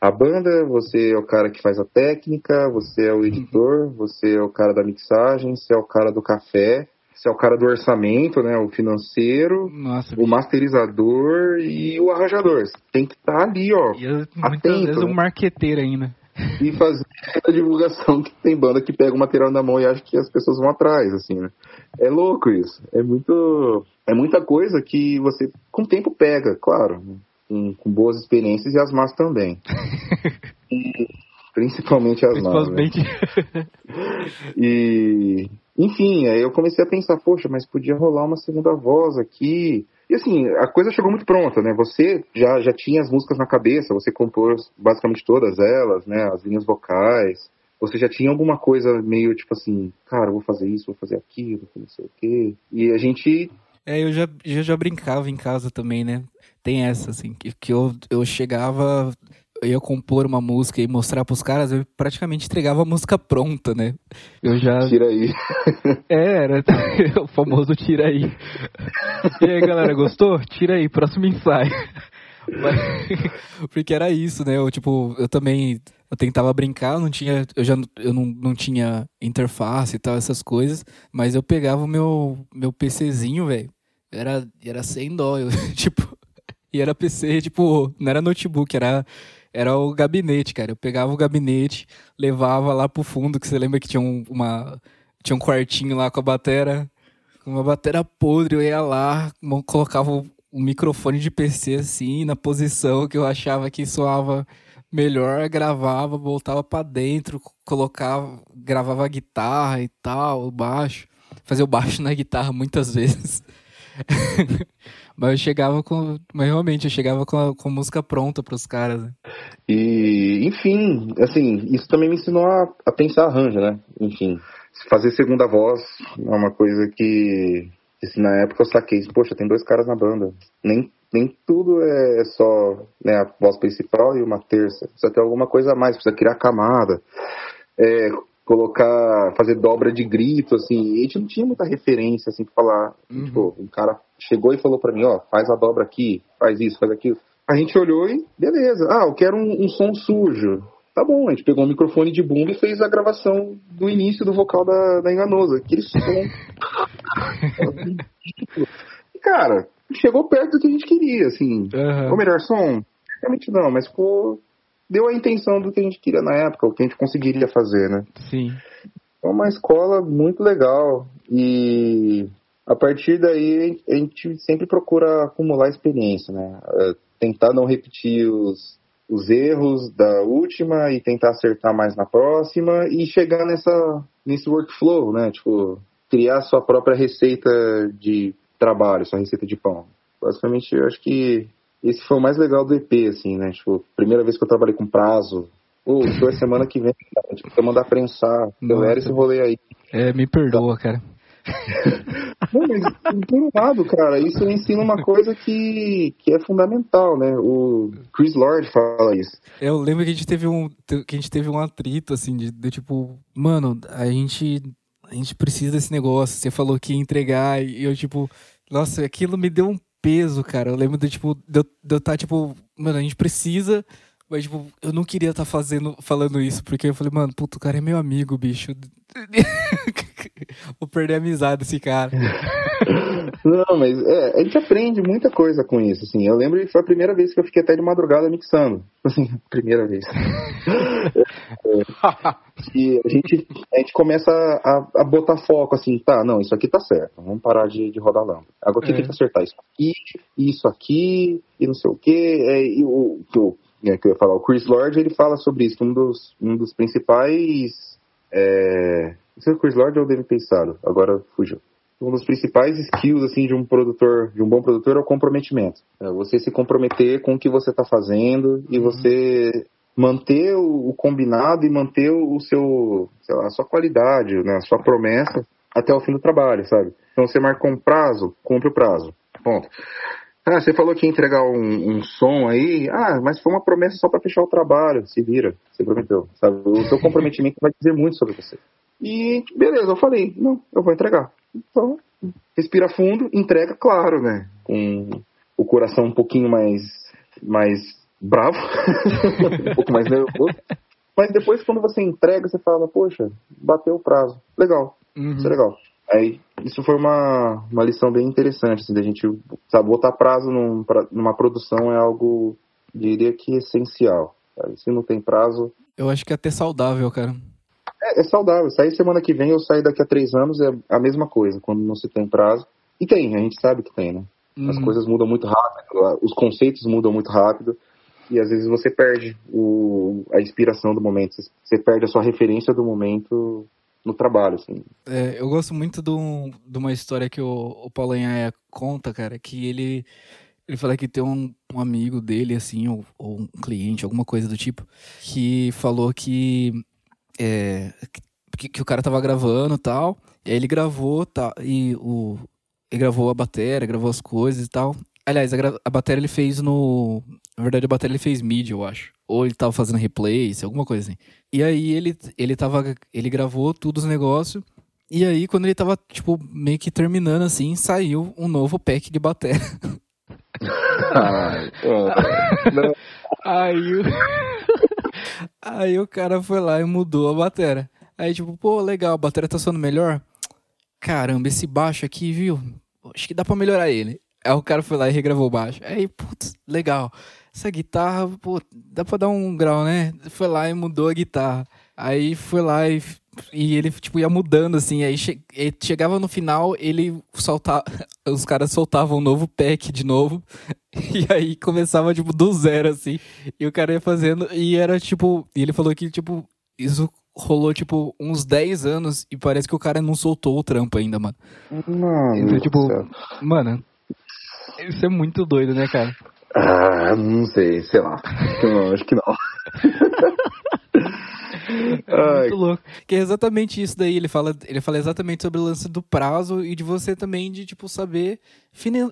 a banda, você é o cara que faz a técnica, você é o editor, você é o cara da mixagem, você é o cara do café, você é o cara do orçamento, né? O financeiro, Nossa, o masterizador e o arranjador. Você tem que estar tá ali, ó. E muitas atento, vezes né? o marqueteiro ainda [laughs] e fazer a divulgação que tem banda que pega o material na mão e acha que as pessoas vão atrás, assim, né? É louco isso. É muito. É muita coisa que você, com o tempo, pega, claro. Com, com boas experiências e as más também. [laughs] e, principalmente as más. Né? [laughs] e. Enfim, aí eu comecei a pensar, poxa, mas podia rolar uma segunda voz aqui e assim, a coisa chegou muito pronta, né? Você já, já tinha as músicas na cabeça, você compôs basicamente todas elas, né? As linhas vocais. Você já tinha alguma coisa meio tipo assim, cara, vou fazer isso, vou fazer aquilo, não sei o quê. E a gente. É, eu já, já, já brincava em casa também, né? Tem essa, assim, que, que eu, eu chegava eu ia compor uma música e mostrar pros caras, eu praticamente entregava a música pronta, né? Eu já. Tira aí. [laughs] É, era [laughs] o famoso tira aí. E aí, galera, gostou? Tira aí, próximo ensaio. Mas, [laughs] porque era isso, né? Eu, tipo, eu também eu tentava brincar, não tinha, eu já eu não, não tinha interface e tal, essas coisas, mas eu pegava o meu, meu PCzinho, velho, era, era sem dó, eu, tipo, e era PC, tipo, não era notebook, era era o gabinete, cara. Eu pegava o gabinete, levava lá pro fundo, que você lembra que tinha um, uma, tinha um quartinho lá com a batera, uma batera podre, eu ia lá, colocava o, microfone de PC assim, na posição que eu achava que soava melhor, gravava, voltava para dentro, colocava, gravava a guitarra e tal, o baixo, fazia o baixo [laughs] na guitarra muitas vezes. [laughs] Mas eu chegava com. Mas realmente, eu chegava com a, com música pronta pros caras. Né? E, enfim, assim, isso também me ensinou a, a pensar arranjo, né? Enfim, fazer segunda voz é uma coisa que, assim, na época eu saquei, poxa, tem dois caras na banda. Nem, nem tudo é só né, a voz principal e uma terça. Precisa ter alguma coisa a mais, precisa criar camada. É, colocar, fazer dobra de grito, assim, e a gente não tinha muita referência, assim, pra falar, uhum. tipo, um cara chegou e falou para mim, ó, faz a dobra aqui, faz isso, faz aquilo. A gente olhou e, beleza, ah, eu quero um, um som sujo. Tá bom, a gente pegou um microfone de boom e fez a gravação do início do vocal da, da Enganosa, aquele som. e, [laughs] cara, chegou perto do que a gente queria, assim. Uhum. O melhor som? Realmente não, mas ficou deu a intenção do que a gente queria na época, o que a gente conseguiria fazer, né? Sim. É uma escola muito legal e a partir daí a gente sempre procura acumular experiência, né? É, tentar não repetir os, os erros da última e tentar acertar mais na próxima e chegar nessa nesse workflow, né? Tipo, criar sua própria receita de trabalho, sua receita de pão. Basicamente, eu acho que esse foi o mais legal do EP, assim, né? Tipo, primeira vez que eu trabalhei com prazo. Pô, oh, semana que vem, cara. Tipo, eu mandar prensar. Eu era esse rolê aí. É, me perdoa, cara. [laughs] Não, mas, por um lado, cara, isso ensina uma coisa que, que é fundamental, né? O Chris Lord fala isso. Eu lembro que a gente teve um, que a gente teve um atrito, assim, de, de tipo, mano, a gente, a gente precisa desse negócio. Você falou que ia entregar e eu, tipo, nossa, aquilo me deu um peso, cara. Eu lembro de, tipo, de eu estar, tá, tipo, mano, a gente precisa mas, tipo, eu não queria estar tá fazendo, falando isso, porque eu falei, mano, puto, o cara é meu amigo, bicho. [laughs] Vou perder a amizade desse cara. Não, mas é, a gente aprende muita coisa com isso, assim. Eu lembro que foi a primeira vez que eu fiquei até de madrugada mixando. Assim, [laughs] primeira vez. [laughs] e a gente, a gente começa a, a, botar foco, assim, tá, não, isso aqui tá certo, vamos parar de, de rodar lâmpada. Agora é. tem que acertar isso aqui, isso aqui, e não sei o quê. É, e o, o, é, que eu ia falar, o Chris Lord, ele fala sobre isso, um dos, um dos principais... É, não sei se é o Chris Lord ou o David Pensado, agora fugiu um dos principais skills assim de um produtor, de um bom produtor é o comprometimento. É você se comprometer com o que você está fazendo e uhum. você manter o, o, combinado e manter o seu, lá, a sua qualidade, né, a sua promessa até o fim do trabalho, sabe? Então você marcou um prazo, cumpre o prazo. Ponto. Ah, você falou que ia entregar um, um som aí. Ah, mas foi uma promessa só para fechar o trabalho. Se vira, você prometeu. Sabe? O seu comprometimento vai dizer muito sobre você. E beleza, eu falei, não, eu vou entregar. Então, respira fundo, entrega, claro, né? Com o coração um pouquinho mais, mais bravo, [laughs] um pouco mais nervoso. Mas depois, quando você entrega, você fala, poxa, bateu o prazo. Legal, uhum. isso é legal. Aí, isso foi uma, uma lição bem interessante, assim, da gente, sabe, botar prazo num, pra, numa produção é algo, diria que essencial. Sabe? Se não tem prazo... Eu acho que é até saudável, cara. É, é saudável. Sair semana que vem ou sair daqui a três anos é a mesma coisa, quando não se tem prazo. E tem, a gente sabe que tem, né? Uhum. As coisas mudam muito rápido, os conceitos mudam muito rápido. E às vezes você perde o, a inspiração do momento, você perde a sua referência do momento no trabalho, assim. É, eu gosto muito do, de uma história que o, o Paulo Anhaia conta, cara, que ele, ele fala que tem um, um amigo dele, assim, ou, ou, um cliente, alguma coisa do tipo, que falou que é, que, que, o cara tava gravando e tal. E aí ele gravou, tá, e o, ele gravou a bateria, gravou as coisas e tal. Aliás, a, a bateria ele fez no. Na verdade, a bateria ele fez mídia, eu acho. Ou ele tava fazendo replays, alguma coisa assim. E aí ele, ele tava. Ele gravou tudo os negócios. E aí, quando ele tava, tipo, meio que terminando assim, saiu um novo pack de bateria. [laughs] Ai, aí, Aí o cara foi lá e mudou a bateria. Aí, tipo, pô, legal, a bateria tá soando melhor. Caramba, esse baixo aqui, viu? Acho que dá pra melhorar ele. Aí o cara foi lá e regravou o baixo. Aí, putz, legal. Essa guitarra, pô, dá pra dar um grau, né? Foi lá e mudou a guitarra. Aí foi lá e, e ele, tipo, ia mudando, assim. Aí che, chegava no final, ele soltava. [laughs] Os caras soltavam um novo pack de novo. [laughs] E aí começava, tipo, do zero, assim. E o cara ia fazendo. E era, tipo. E ele falou que, tipo, isso rolou, tipo, uns 10 anos. E parece que o cara não soltou o trampo ainda, mano. Não, então, tipo, mano. Isso é muito doido, né, cara? Ah, não sei, sei lá. Não, acho que não. [laughs] É muito louco. Que é exatamente isso daí. Ele fala, ele fala exatamente sobre o lance do prazo e de você também de, tipo, saber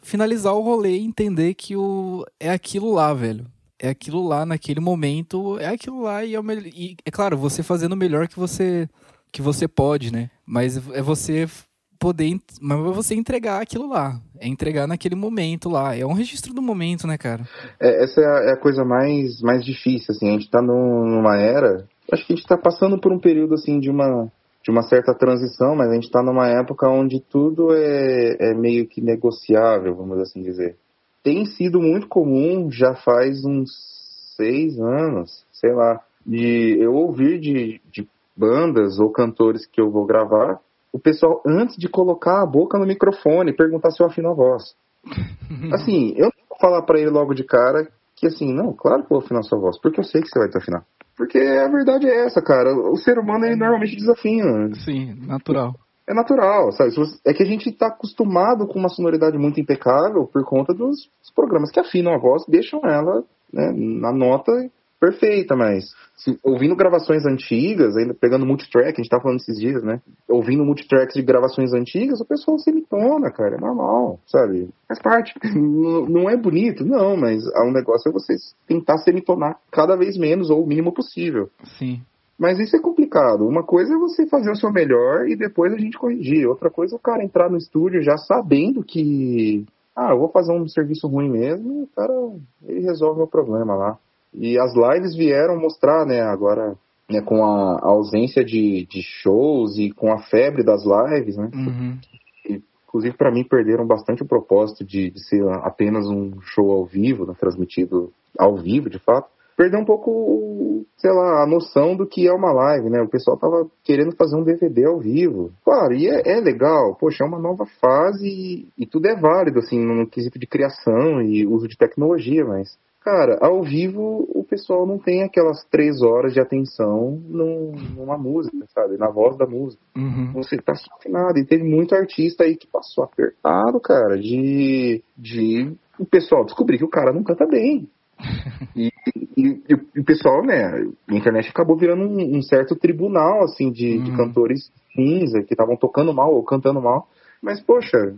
finalizar o rolê e entender que o, é aquilo lá, velho. É aquilo lá naquele momento, é aquilo lá e é o melhor. E, é claro, você fazendo o melhor que você que você pode, né? Mas é você poder, mas é você entregar aquilo lá, é entregar naquele momento lá, é um registro do momento, né, cara? É, essa é a, é a, coisa mais mais difícil, assim, a gente tá numa era acho que a gente está passando por um período assim de uma de uma certa transição, mas a gente está numa época onde tudo é, é meio que negociável, vamos assim dizer. Tem sido muito comum, já faz uns seis anos, sei lá, de eu ouvir de, de bandas ou cantores que eu vou gravar, o pessoal, antes de colocar a boca no microfone, perguntar se eu afino a voz. [laughs] Assim, eu não vou falar para ele logo de cara que assim, não, claro que eu vou afinar sua voz, porque eu sei que você vai te afinar. Porque a verdade é essa, cara. O ser humano, ele normalmente desafina. Sim, natural. É natural, sabe? É que a gente tá acostumado com uma sonoridade muito impecável por conta dos programas que afinam a voz, deixam ela né, na nota perfeita, mas se, ouvindo gravações antigas, ainda pegando multitrack, a gente tá falando esses dias, né? Ouvindo multitracks de gravações antigas, o pessoal semitona, cara, é normal, sabe? Faz parte. [laughs] Não, não é bonito, não, mas o negócio é você tentar semitonar cada vez menos ou o mínimo possível. Sim. Mas isso é complicado. Uma coisa é você fazer o seu melhor e depois a gente corrigir. Outra coisa é o cara entrar no estúdio já sabendo que, ah, eu vou fazer um serviço ruim mesmo, e o cara ele resolve o problema lá. E as lives vieram mostrar, né, agora, né, com a, ausência de, de shows e com a febre das lives, né? Uhum. E, inclusive, para mim, perderam bastante o propósito de, de ser apenas um show ao vivo, né, transmitido ao vivo, de fato. Perdeu um pouco, sei lá, a noção do que é uma live, né? O pessoal tava querendo fazer um DVD ao vivo. Claro, e é, é legal, poxa, é uma nova fase e, e tudo é válido, assim, no quesito de criação e uso de tecnologia, mas Cara, ao vivo o pessoal não tem aquelas três horas de atenção num, numa música, sabe? Na voz da música. Uhum. Você tá afinado. E teve muito artista aí que passou apertado, cara, de, de o pessoal descobrir que o cara não canta bem. [laughs] e, e, e, o pessoal, né, a internet acabou virando um, um certo tribunal, assim, de, uhum. de cantores cinza que estavam tocando mal ou cantando mal. Mas, poxa,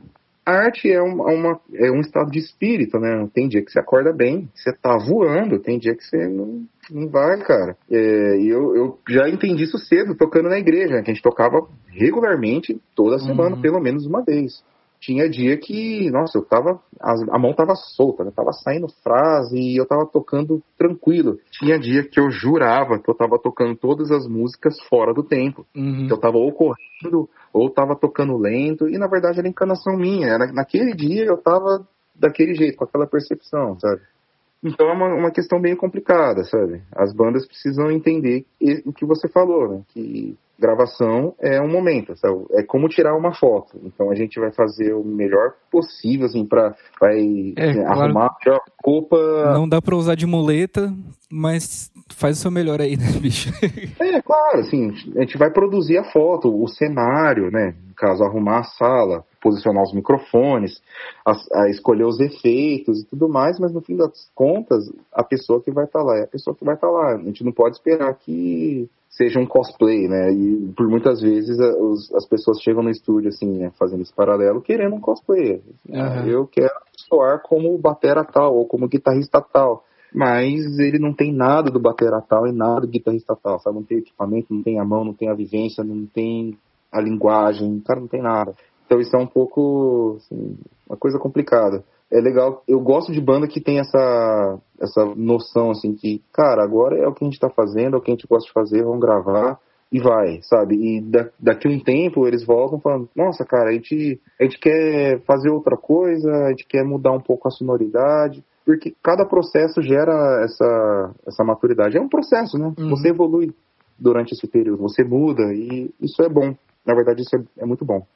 a arte é, uma, uma, é um estado de espírito, né? Tem dia que você acorda bem, você tá voando, tem dia que você não, não vai, cara. É, e eu, eu já entendi isso cedo, tocando na igreja, né? que a gente tocava regularmente, toda semana, uhum. pelo menos uma vez. Tinha dia que, nossa, eu tava. A, mão tava solta, né? Tava saindo frase e eu tava tocando tranquilo. Tinha dia que eu jurava que eu tava tocando todas as músicas fora do tempo. Uhum. Que eu tava ou correndo ou tava tocando lento, e na verdade era encanação minha. Era, naquele dia eu tava daquele jeito, com aquela percepção, sabe? Então é uma, uma questão bem complicada, sabe? As bandas precisam entender o que você falou, né? Que gravação é um momento, sabe? é como tirar uma foto. Então a gente vai fazer o melhor possível, assim, para vai é, né, claro. arrumar a roupa. Não dá para usar de muleta, mas faz o seu melhor aí, né, bicho? é, claro, assim, a gente vai produzir a foto, o cenário, né? Caso, arrumar a sala, posicionar os microfones, a, a escolher os efeitos e tudo mais, mas no fim das contas, a pessoa que vai estar tá lá é a pessoa que vai estar tá lá. A gente não pode esperar que seja um cosplay, né? E por muitas vezes a, os, as pessoas chegam no estúdio, assim, né, fazendo esse paralelo, querendo um cosplay. Uhum. Eu quero soar como batera tal, ou como guitarrista tal. Mas ele não tem nada do batera tal e nada do guitarrista tal, sabe? Não tem equipamento, não tem a mão, não tem a vivência, não tem a linguagem, o cara não tem nada. Então isso é um pouco, assim, uma coisa complicada é legal. Eu gosto de banda que tem essa, essa noção, assim, que, cara, agora é o que a gente tá fazendo, é o que a gente gosta de fazer, vamos gravar e vai, sabe? E da, daqui um tempo eles voltam falando, nossa, cara, a gente, a gente quer fazer outra coisa, a gente quer mudar um pouco a sonoridade, porque cada processo gera essa, essa maturidade. É um processo, né? Uhum. Você evolui durante esse período, você muda e isso é bom. Na verdade, isso é, é muito bom.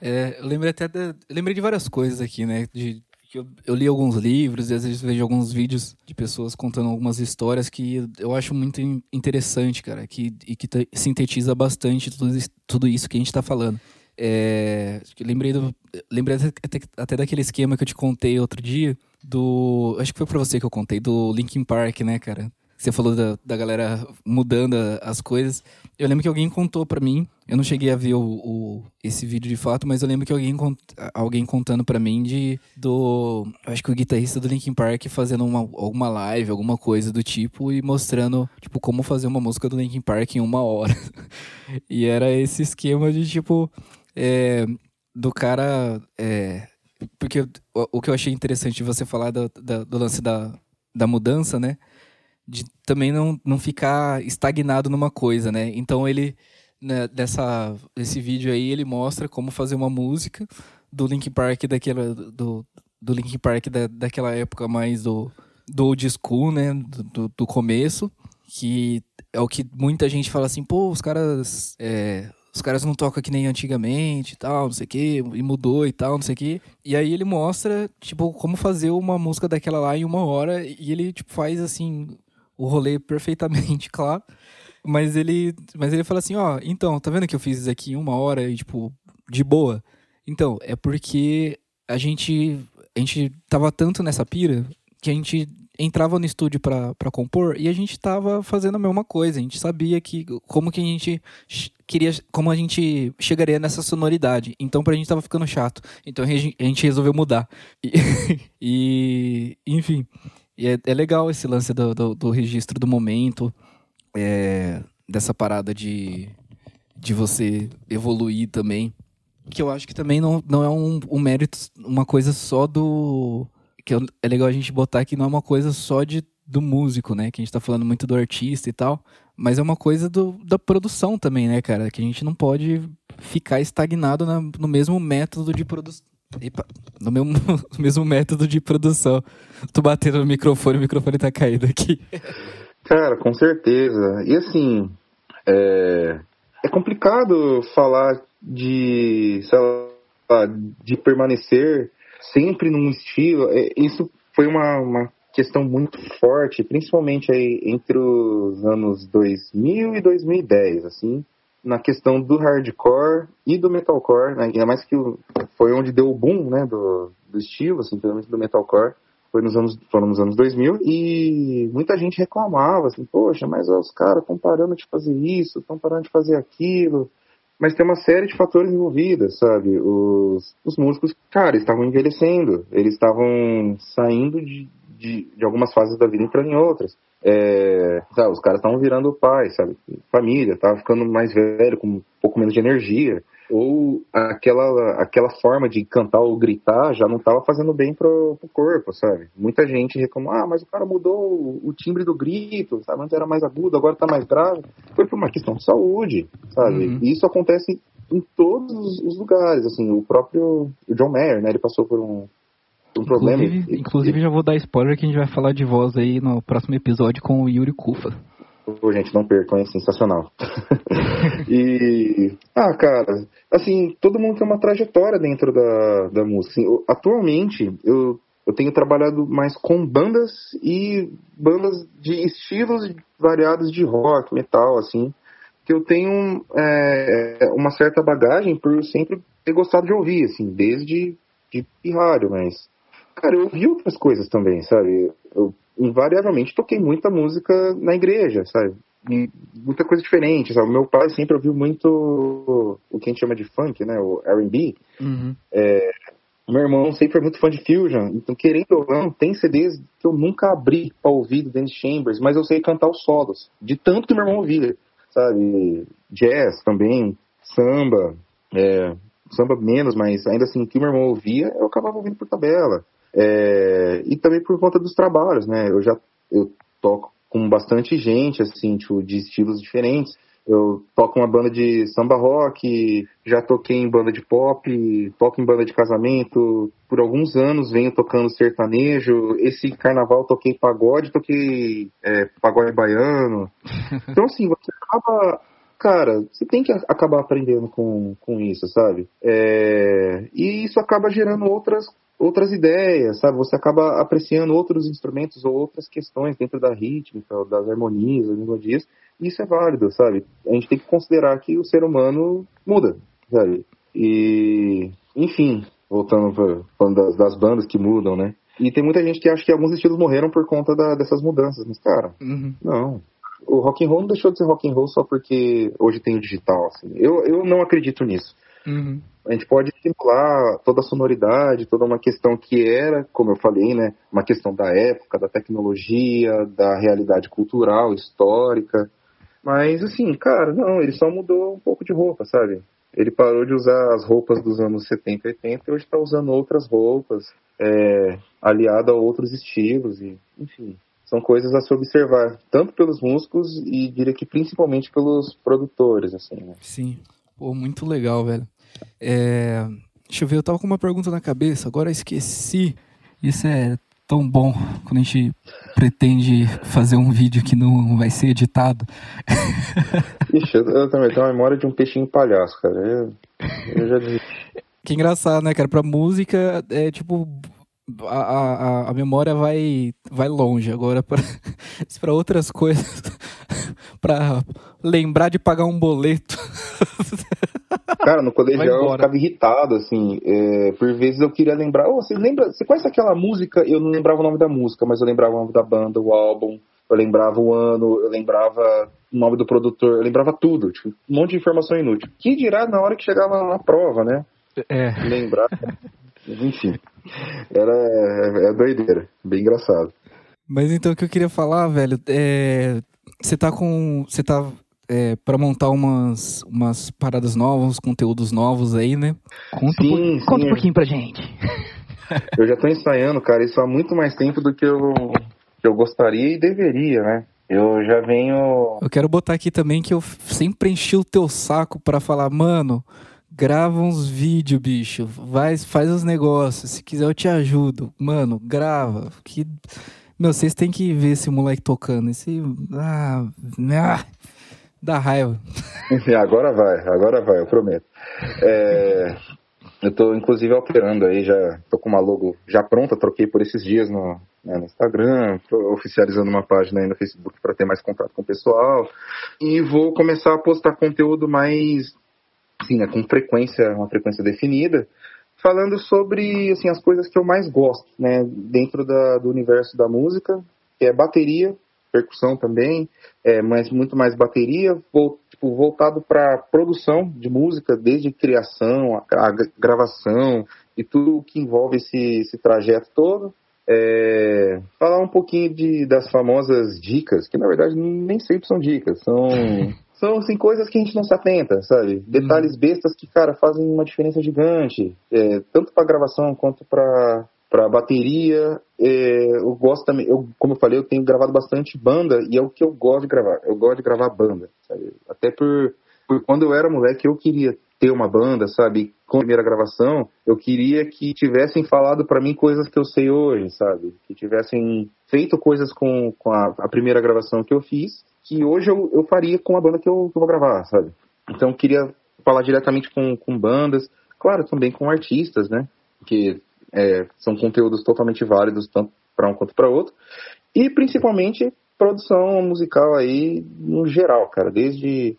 É, eu lembrei até de, lembrei de várias coisas aqui, né? De que eu, eu, li alguns livros e às vezes vejo alguns vídeos de pessoas contando algumas histórias que eu acho muito interessante, cara, que, e que sintetiza bastante tudo tudo isso que a gente está falando. É, lembrei, do, lembrei até, até, daquele esquema que eu te contei outro dia, do. Acho que foi pra você que eu contei, do Linkin Park, né, cara? Você falou da, da galera mudando as coisas. Eu lembro que alguém contou para mim. Eu não cheguei a ver o, o, esse vídeo de fato, mas eu lembro que alguém, alguém contando para mim de do. Acho que o guitarrista do Linkin Park fazendo uma, alguma live, alguma coisa do tipo, e mostrando, tipo, como fazer uma música do Linkin Park em uma hora. [laughs] e era esse esquema de tipo. É, do cara. É, porque o, o, que eu achei interessante de você falar do, do, do lance da, da mudança, né? De também não, não ficar estagnado numa coisa, né? Então ele né, dessa esse vídeo aí ele mostra como fazer uma música do Linkin Park daquela do, do Linkin Park da, daquela época mais do do old school, né, do, do começo, que é o que muita gente fala assim, pô, os caras é, os caras não tocam que nem antigamente e tal, não sei o que, e mudou e tal, não sei o que. E aí ele mostra, tipo, como fazer uma música daquela lá em uma hora, e ele, tipo, faz, assim, o rolê perfeitamente, [laughs] claro. Mas ele, mas ele fala assim, ó, então, tá vendo que eu fiz isso aqui em uma hora e, tipo, de boa? Então, é porque a gente, a gente tava tanto nessa pira que a gente entrava no estúdio para compor e a gente tava fazendo a mesma coisa. A gente sabia que como que a gente queria, como a gente chegaria nessa sonoridade. Então pra gente tava ficando chato. Então a gente resolveu mudar. [laughs] E, e enfim, e é, é, legal esse lance do, do, do registro do momento, é, dessa parada de, de você evoluir também. Que eu acho que também não, não é um, um mérito, uma coisa só do que é legal a gente botar que não é uma coisa só de, do músico, né? Que a gente tá falando muito do artista e tal. Mas é uma coisa do, da produção também, né, cara? Que a gente não pode ficar estagnado na, no mesmo método de produção. No mesmo, [laughs] no mesmo método de produção. Tô batendo no microfone, o microfone tá caído aqui. Cara, com certeza. E assim, é, é complicado falar de, sei lá, de permanecer sempre num estilo. É, isso foi uma, uma questão muito forte, principalmente aí entre os anos 2000 e 2010, assim, na questão do hardcore e do metalcore, né? ainda mais que foi onde deu o boom, né, do, do estilo, assim, principalmente do metalcore, foi nos anos, foram nos anos 2000, e muita gente reclamava, assim, poxa, mas os caras estão parando de fazer isso, estão parando de fazer aquilo, mas tem uma série de fatores envolvidos, sabe? Os, os músicos, cara, estavam envelhecendo, eles estavam saindo de, de, de, algumas fases da vida entrando em outras. É, sabe, os caras estavam virando pai, sabe? Família, tava ficando mais velho, com um pouco menos de energia ou aquela, aquela forma de cantar ou gritar já não estava fazendo bem pro, pro corpo, sabe? Muita gente reclama, ah, mas o cara mudou o, o timbre do grito, sabe? Antes era mais agudo, agora está mais grave. Foi por uma questão de saúde, sabe? Uhum. E isso acontece em todos os lugares, assim, o próprio John Mayer, né? Ele passou por um, um problema. Inclusive, inclusive, já vou dar spoiler que a gente vai falar de voz aí no próximo episódio com o Yuri Kufa. Pô, gente, não percam, é sensacional. [laughs] e, ah, cara, assim, todo mundo tem uma trajetória dentro da, da música. Assim, eu, atualmente, eu, eu tenho trabalhado mais com bandas e bandas de estilos variados de rock, metal, assim, que eu tenho é, uma certa bagagem por sempre ter gostado de ouvir, assim, desde de rádio, mas, cara, eu ouvi outras coisas também, sabe? Eu invariavelmente toquei muita música na igreja, sabe? E muita coisa diferente, sabe? Meu pai sempre ouviu muito o que a gente chama de funk, né? O R&B. Uhum. É, meu irmão sempre foi muito fã de Fusion, então querendo ou não, tem CDs que eu nunca abri para ouvir do Dennis Chambers, mas eu sei cantar os solos, de tanto que meu irmão ouvia, sabe? Jazz também, samba, é, samba menos, mas ainda assim, o que meu irmão ouvia, eu acabava ouvindo por tabela. É, e também por conta dos trabalhos, né? Eu já eu toco com bastante gente, assim, tipo, de estilos diferentes. Eu toco uma banda de samba rock, já toquei em banda de pop, toco em banda de casamento. Por alguns anos venho tocando sertanejo. Esse carnaval toquei pagode, toquei é, pagode baiano. [laughs] Então, assim, você acaba cara, você tem que acabar aprendendo com, com isso, sabe? É, e isso acaba gerando outras outras ideias, sabe? Você acaba apreciando outros instrumentos ou outras questões dentro da rítmica, das harmonias, das melodias, e isso é válido, sabe? A gente tem que considerar que o ser humano muda, sabe? E, enfim, voltando para falando das, das, bandas que mudam, né? E tem muita gente que acha que alguns estilos morreram por conta da, dessas mudanças, mas cara, uhum. não. O rock and roll não deixou de ser rock and roll só porque hoje tem o digital, assim. Eu, eu não acredito nisso. Uhum. A gente pode estimular toda a sonoridade, toda uma questão que era, como eu falei, né, uma questão da época, da tecnologia, da realidade cultural, histórica. Mas, assim, cara, não, ele só mudou um pouco de roupa, sabe? Ele parou de usar as roupas dos anos 70 e 80 e hoje está usando outras roupas, é, aliado a outros estilos, e, enfim, são coisas a se observar, tanto pelos músicos e diria que principalmente pelos produtores, assim, né? Sim. Pô, muito legal, velho. É... Deixa eu ver, eu tava com uma pergunta na cabeça, agora esqueci. Isso é tão bom quando a gente pretende fazer um vídeo que não vai ser editado. [laughs] Ixi, eu, eu também tenho a memória de um peixinho palhaço, cara. Eu, eu já Que engraçado, né, cara? Pra música é tipo. A, a, a memória vai, vai longe. Agora, para [laughs] outras coisas, [laughs] para lembrar de pagar um boleto. [laughs] Cara, no colegial eu ficava irritado, assim. É, por vezes eu queria lembrar. Oh, você lembra? Você conhece aquela música? Eu não lembrava o nome da música, mas eu lembrava o nome da banda, o álbum. Eu lembrava o ano, eu lembrava o nome do produtor, eu lembrava tudo. Tipo, um monte de informação inútil. Que dirá na hora que chegava na prova, né? É. Lembrar. Enfim. Era é, doideira. Bem engraçado. Mas então o que eu queria falar, velho, é. Você tá com. Você tá é, para montar umas, umas paradas novas, uns conteúdos novos aí, né? Conta, sim, um, sim, conta um pouquinho pra gente. [laughs] Eu já tô ensaiando, cara, isso há muito mais tempo do que eu, que eu gostaria e deveria, né? Eu já venho. Eu quero botar aqui também que eu sempre enchi o teu saco para falar, mano, grava uns vídeos, bicho. Vai, faz os negócios. Se quiser, eu te ajudo. Mano, grava. Que. Meu, vocês têm que ver esse moleque tocando. Esse. Ah. ah Dá raiva. agora vai, agora vai, eu prometo. É, eu estou inclusive alterando aí, já tô com uma logo já pronta, troquei por esses dias no, né, no Instagram, oficializando uma página aí no Facebook para ter mais contato com o pessoal. E vou começar a postar conteúdo mais, assim, né, com frequência, uma frequência definida, falando sobre assim, as coisas que eu mais gosto, né, dentro da, do universo da música, que é bateria, percussão também, é, mas muito mais bateria, vou, tipo, voltado para produção de música, desde criação, a, a, gravação e tudo que envolve esse, esse trajeto todo. É, falar um pouquinho de, das famosas dicas, que na verdade nem sempre são dicas, são, [laughs] são assim, coisas que a gente não se atenta, sabe? Detalhes uhum. bestas que, cara, fazem uma diferença gigante, é, tanto para gravação quanto para para bateria. É, eu gosto também, eu, como eu falei, eu tenho gravado bastante banda e é o que eu gosto de gravar. Eu gosto de gravar banda, sabe? Até por, por quando eu era moleque, eu queria ter uma banda, sabe? Com a primeira gravação, eu queria que tivessem falado para mim coisas que eu sei hoje, sabe? Que tivessem feito coisas com, com a, a primeira gravação que eu fiz, que hoje eu, eu faria com a banda que eu, que eu vou gravar, sabe? Então eu queria falar diretamente com, com bandas, claro, também com artistas, né? Que é, são conteúdos totalmente válidos, tanto para um quanto para outro. E principalmente produção musical aí no geral, cara, desde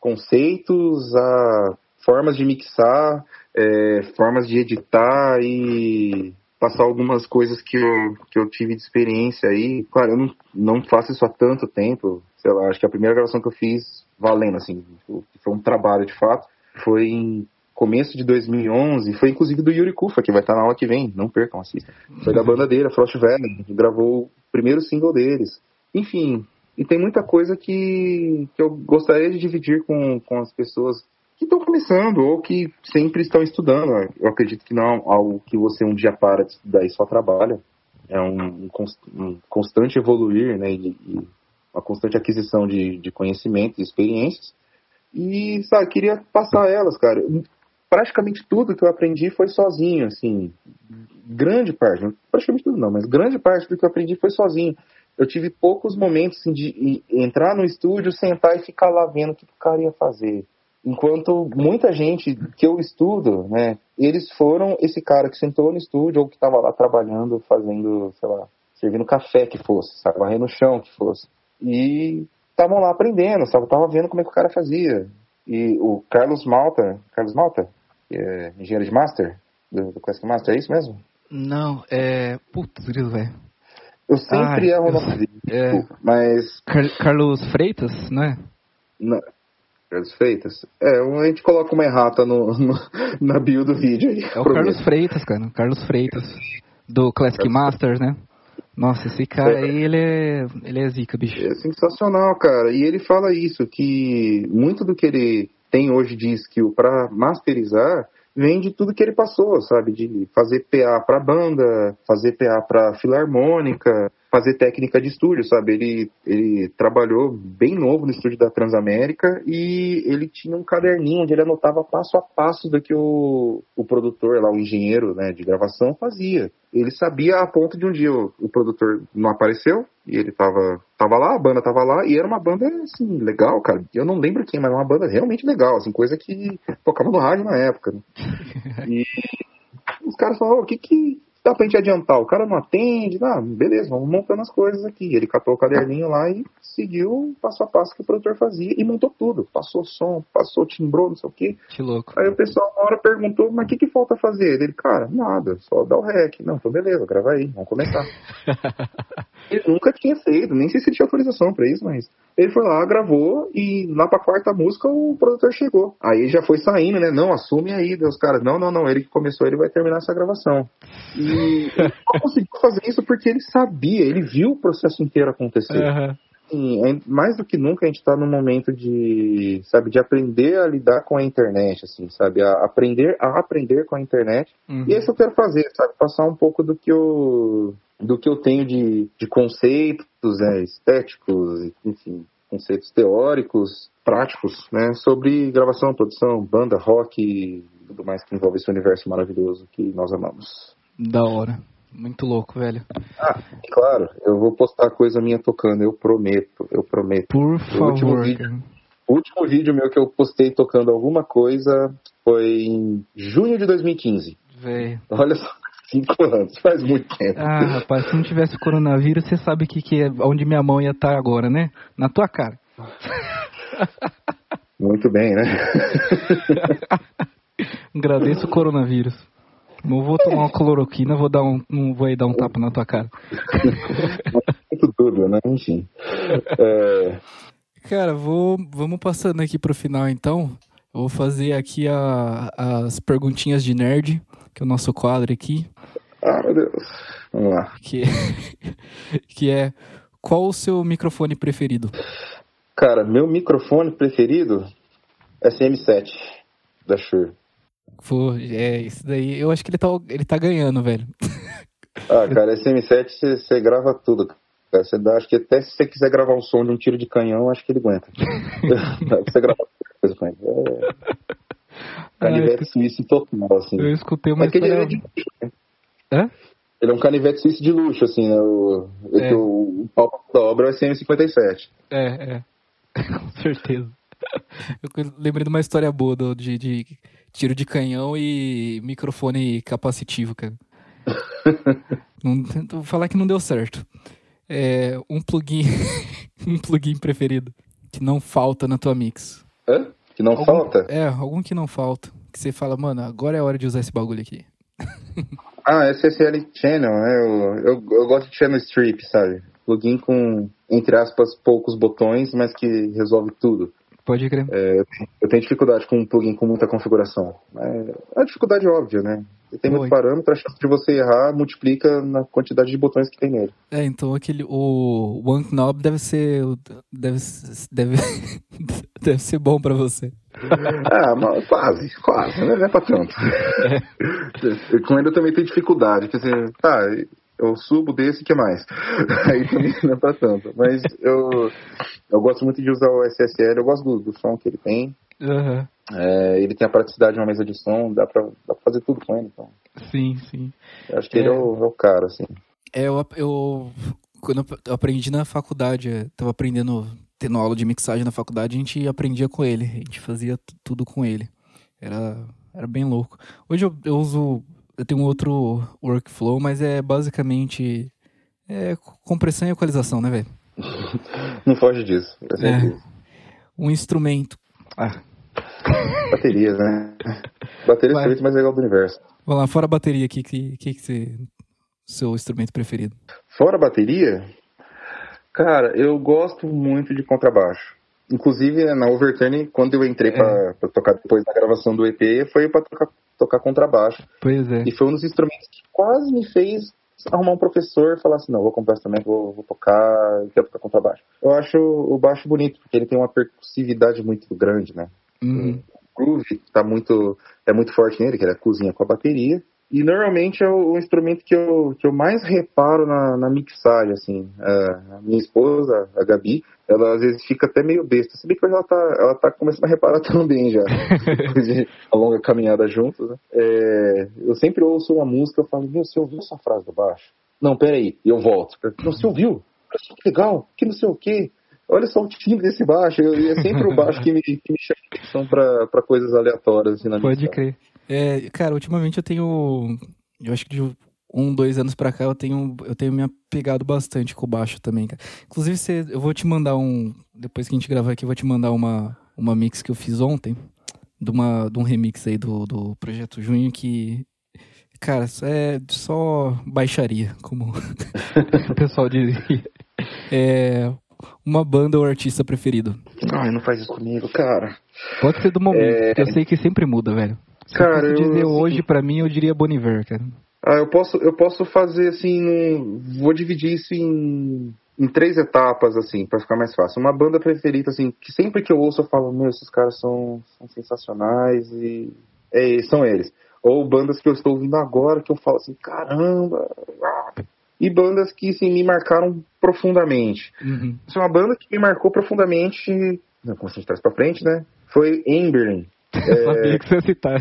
conceitos a formas de mixar, é, formas de editar e passar algumas coisas que eu, que eu tive de experiência aí. Claro, eu não, não faço isso há tanto tempo, sei lá, acho que a primeira gravação que eu fiz valendo, assim, foi um trabalho de fato, foi em começo de 2011, foi inclusive do Yuri Kufa, que vai estar na aula que vem, não percam, assistam. Foi da banda dele, a Frost Valley, gravou o primeiro single deles. Enfim, e tem muita coisa que, que eu gostaria de dividir com, com as pessoas que estão começando ou que sempre estão estudando. Eu acredito que não é algo que você um dia para de estudar e só trabalha. É um, um constante evoluir, né, e, e uma constante aquisição de, de conhecimentos e experiências. E, sabe, queria passar elas, cara praticamente tudo que eu aprendi foi sozinho, assim, grande parte, praticamente tudo não, mas grande parte do que eu aprendi foi sozinho. Eu tive poucos momentos assim, de entrar no estúdio, sentar e ficar lá vendo o que o cara ia fazer. Enquanto muita gente que eu estudo, né, eles foram esse cara que sentou no estúdio ou que estava lá trabalhando, fazendo, sei lá, servindo café que fosse, sabe, varrendo o chão que fosse. E estavam lá aprendendo, sabe, tava vendo como é que o cara fazia. E o Carlos Malta, Carlos Malta, é, engenheiro de master, do, do Classic Master, é isso mesmo? Não, é. Putz, grilo, velho. Eu sempre erro o nome dele, é... mas. Car Carlos Freitas, não é? Não. Carlos Freitas? É, a gente coloca uma errata no, no na bio do vídeo aí. É o Carlos Freitas, cara. Carlos Freitas. Do Classic Master, né? Nossa, esse cara aí, ele é, ele é zica, bicho. É sensacional, cara. E ele fala isso, que muito do que ele tem hoje de skill para masterizar, vem de tudo que ele passou, sabe? De fazer PA pra banda, fazer PA pra filarmônica, fazer técnica de estúdio, sabe? Ele, ele trabalhou bem novo no estúdio da Transamérica e ele tinha um caderninho onde ele anotava passo a passo do que o, o produtor, lá, o engenheiro né, de gravação, fazia. Ele sabia a ponto de um dia o, o produtor não apareceu e ele tava, tava lá, a banda tava lá e era uma banda, assim, legal, cara. Eu não lembro quem, mas uma banda realmente legal, assim, coisa que tocava no rádio na época. Né? [laughs] E os caras falaram, o que que dá pra gente adiantar? O cara não atende, ah, beleza, vamos montando as coisas aqui. Ele catou o caderninho lá e seguiu o passo a passo que o produtor fazia e montou tudo. Passou som, passou timbrou, não sei o quê. Que louco. Aí o pessoal uma hora perguntou, mas o que, que falta fazer? Ele, cara, nada, só dá o rec. Não, então beleza, grava aí, vamos começar. [laughs] ele nunca tinha feito, nem sei se ele tinha autorização pra isso, mas ele foi lá, gravou e lá pra quarta música o produtor chegou. Aí já foi saindo, né? Não, assume aí, Deus, cara. Não, não, não, ele que começou, ele vai terminar essa gravação. E ele [laughs] conseguiu fazer isso porque ele sabia, ele viu o processo inteiro acontecer. Assim, é- mais do que nunca a gente está num momento de, sabe, de aprender a lidar com a internet, assim, sabe, a aprender a aprender com a internet. Uhum. E é isso eu quero fazer, sabe, passar um pouco do que eu, do que eu tenho de, de conceitos, né, estéticos, enfim, conceitos teóricos, práticos, né, sobre gravação, produção, banda, rock e tudo mais que envolve esse universo maravilhoso que nós amamos. Da hora. Muito louco, velho. Ah, claro, eu vou postar coisa minha tocando, eu prometo, eu prometo. Por O último favor. vídeo. O último vídeo meu que eu postei tocando alguma coisa foi em junho de 2015. Velho. Olha só, cinco anos, faz muito tempo. Ah, rapaz, se não tivesse coronavírus, você sabe que, que é onde minha mão ia estar agora, né? Na tua cara. [laughs] Muito bem, né? [laughs] Agradeço o coronavírus. Não vou tomar uma cloroquina, vou dar um, não vou aí dar um tapa na tua cara. [laughs] Muito tudo, né? Enfim. É, Cara, vou, vamos passando aqui pro final então. Eu vou fazer aqui a- as perguntinhas de nerd, que é o nosso quadro aqui, Ah, meu Deus. Vamos lá. que, [laughs] que é qual o seu microfone preferido? Cara, meu microfone preferido é SM7 da Shure. Pô, é, isso daí, eu acho que ele tá, ele tá ganhando, velho. Ah, cara, SM7 você- grava tudo. Cara, você dá, acho que até se você quiser gravar o som de um tiro de canhão, acho que ele aguenta. [laughs] Dá pra você gravar coisa com ele. É... Canivete suíço total, assim. Eu escutei uma É que ele história... é de luxo? Hã? Ele é um canivete suíço de luxo, assim, né? O, é É. o, o palco da obra é o SM57. É, é. [laughs] Com certeza. Eu lembrei de uma história boa do- de, de tiro de canhão e microfone capacitivo, cara. [laughs] não, vou falar que não deu certo. É, um plugin. [laughs] um plugin preferido. Que não falta na tua mix. Hã? Que não Algum- falta? É, algum que não falta. Que você fala, mano, agora é hora de usar esse bagulho aqui. [laughs] Ah, SSL Channel, né? Eu, eu, eu gosto de Channel Strip, sabe? Plugin com, entre aspas, poucos botões, mas que resolve tudo. Pode crer. Eu tenho dificuldade com um plugin com muita configuração. É uma dificuldade óbvia, né? Você tem muito parâmetro, a chance de você errar multiplica na quantidade de botões que tem nele. É, então aquele. O One Knob deve ser. Deve, deve, [laughs] deve ser bom pra você. Ah, mas quase, quase, né? não é pra tanto. É. Com ele eu também tenho dificuldade, quer dizer, tá, eu subo desse, que mais? [laughs] Aí também não é pra tanto. Mas eu, eu gosto muito de usar o SSL, eu gosto do, do som que ele tem. Aham. É, ele tem a praticidade de uma mesa de som, dá pra, dá pra fazer tudo com ele, então. Sim, sim. Eu acho que É. ele é o, é o cara, assim. É, eu, eu quando eu aprendi na faculdade, eu tava aprendendo, tendo aula de mixagem na faculdade, a gente aprendia com ele, a gente fazia tu- tudo com ele. Era, era bem louco. Hoje eu, eu uso, eu tenho um outro workflow, mas é basicamente é, compressão e equalização, né, velho? [laughs] Não foge disso. É. Um instrumento. Ah, [laughs] Baterias, né? Bateria é o mais legal do universo. vamos lá, fora a bateria, que que, que, que você, seu instrumento preferido? Fora a bateria, cara, eu gosto muito de contrabaixo. Inclusive, na Overturn, quando eu entrei É. pra, pra tocar depois da gravação do EP, foi pra tocar, tocar contrabaixo. Pois é. E foi um dos instrumentos que quase me fez arrumar um professor e falar assim, não, vou comprar instrumento, vou, vou tocar, quero tocar contrabaixo. Eu acho o baixo bonito, porque ele tem uma percussividade muito grande, né? Uhum. groove tá muito, é muito forte nele, que ele cozinha com a bateria. E normalmente é o, o, instrumento que eu, que eu mais reparo na, na mixagem, assim. É, a minha esposa, a Gabi, ela às vezes fica até meio besta. Se bem que ela tá, ela tá começando a reparar [laughs] também já, depois de uma longa caminhada juntos. Né? É, eu sempre ouço uma música e falo, meu, você ouviu essa frase do baixo? Não, peraí, e eu volto. Não, você ouviu? Olha só que legal, que não sei o quê. Olha só o timbre desse baixo. E é sempre o baixo que me, que me chama atenção pra coisas aleatórias. Assim, na Pode crer. É, cara, ultimamente eu tenho. Eu acho que de um, dois anos pra cá eu tenho, eu tenho me apegado bastante com o baixo também, cara. Inclusive, você, eu vou te mandar um. Depois que a gente gravar aqui, eu vou te mandar uma, uma mix que eu fiz ontem. De, uma, de um remix aí do, do Projeto Junho que. Cara, é só baixaria, como [laughs] o pessoal diria. É, uma banda ou artista preferido? Ai, não faz isso comigo, cara. Pode ser do momento, é... eu sei que sempre muda, velho. Se cara, eu dizer eu, hoje, para mim, eu diria Boniver, cara. Ah, eu posso, eu posso fazer assim, vou dividir isso em, em três etapas, assim, para ficar mais fácil. Uma banda preferida, assim, que sempre que eu ouço eu falo, meu, esses caras são, são sensacionais e é, são eles. Ou bandas que eu estou ouvindo agora que eu falo assim, caramba, e bandas que sim, me marcaram profundamente. Uhum. É uma banda que me marcou profundamente, como a gente traz pra frente, né? Foi Emberlin. É... Sabia que você ia citar.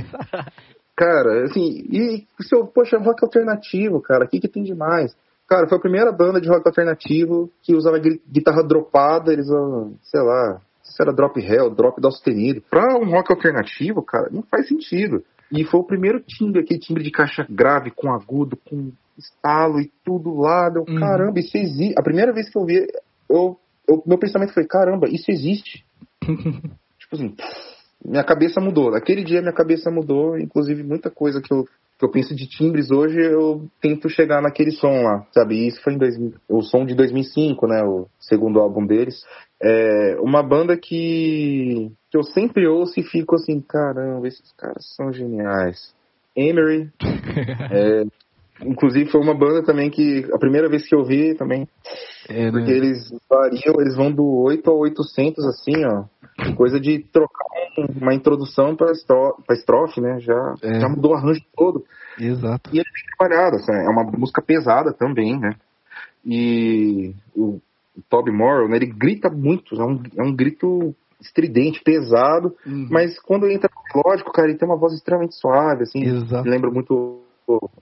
[laughs] cara, assim, e se eu, poxa, rock alternativo, cara, o que, que tem demais? Cara, foi a primeira banda de rock alternativo que usava guitarra dropada, eles, sei lá, se era drop hell, drop do sustenido. Pra um rock alternativo, cara, não faz sentido. E foi o primeiro timbre, aquele timbre de caixa grave, com agudo, com estalo e tudo lá. Deu, uhum. Caramba, isso existe. A primeira vez que eu vi, eu, eu, meu pensamento foi: caramba, isso existe. [laughs] tipo assim, minha cabeça mudou. Naquele dia minha cabeça mudou, inclusive muita coisa que eu, que eu penso de timbres hoje, eu tento chegar naquele som lá, sabe? E isso foi em 2000, o som de 2005, né? O segundo álbum deles. É uma banda que, que eu sempre ouço e fico assim, caramba, esses caras são geniais. Emery, [laughs] é, Inclusive foi uma banda também que a primeira vez que eu vi também, é, né? porque eles variam, eles vão do 8 a 800 assim, ó, coisa de trocar uma introdução para estrofe, estrofe, né? Já, é. já mudou o arranjo todo. Exato. E ele é bem trabalhado, assim, é uma música pesada também, né? E o, Toby Morrow, né, ele grita muito, é um, é um grito estridente, pesado, uhum. mas quando entra no lógico, cara, ele tem uma voz extremamente suave, assim, Exato. lembra muito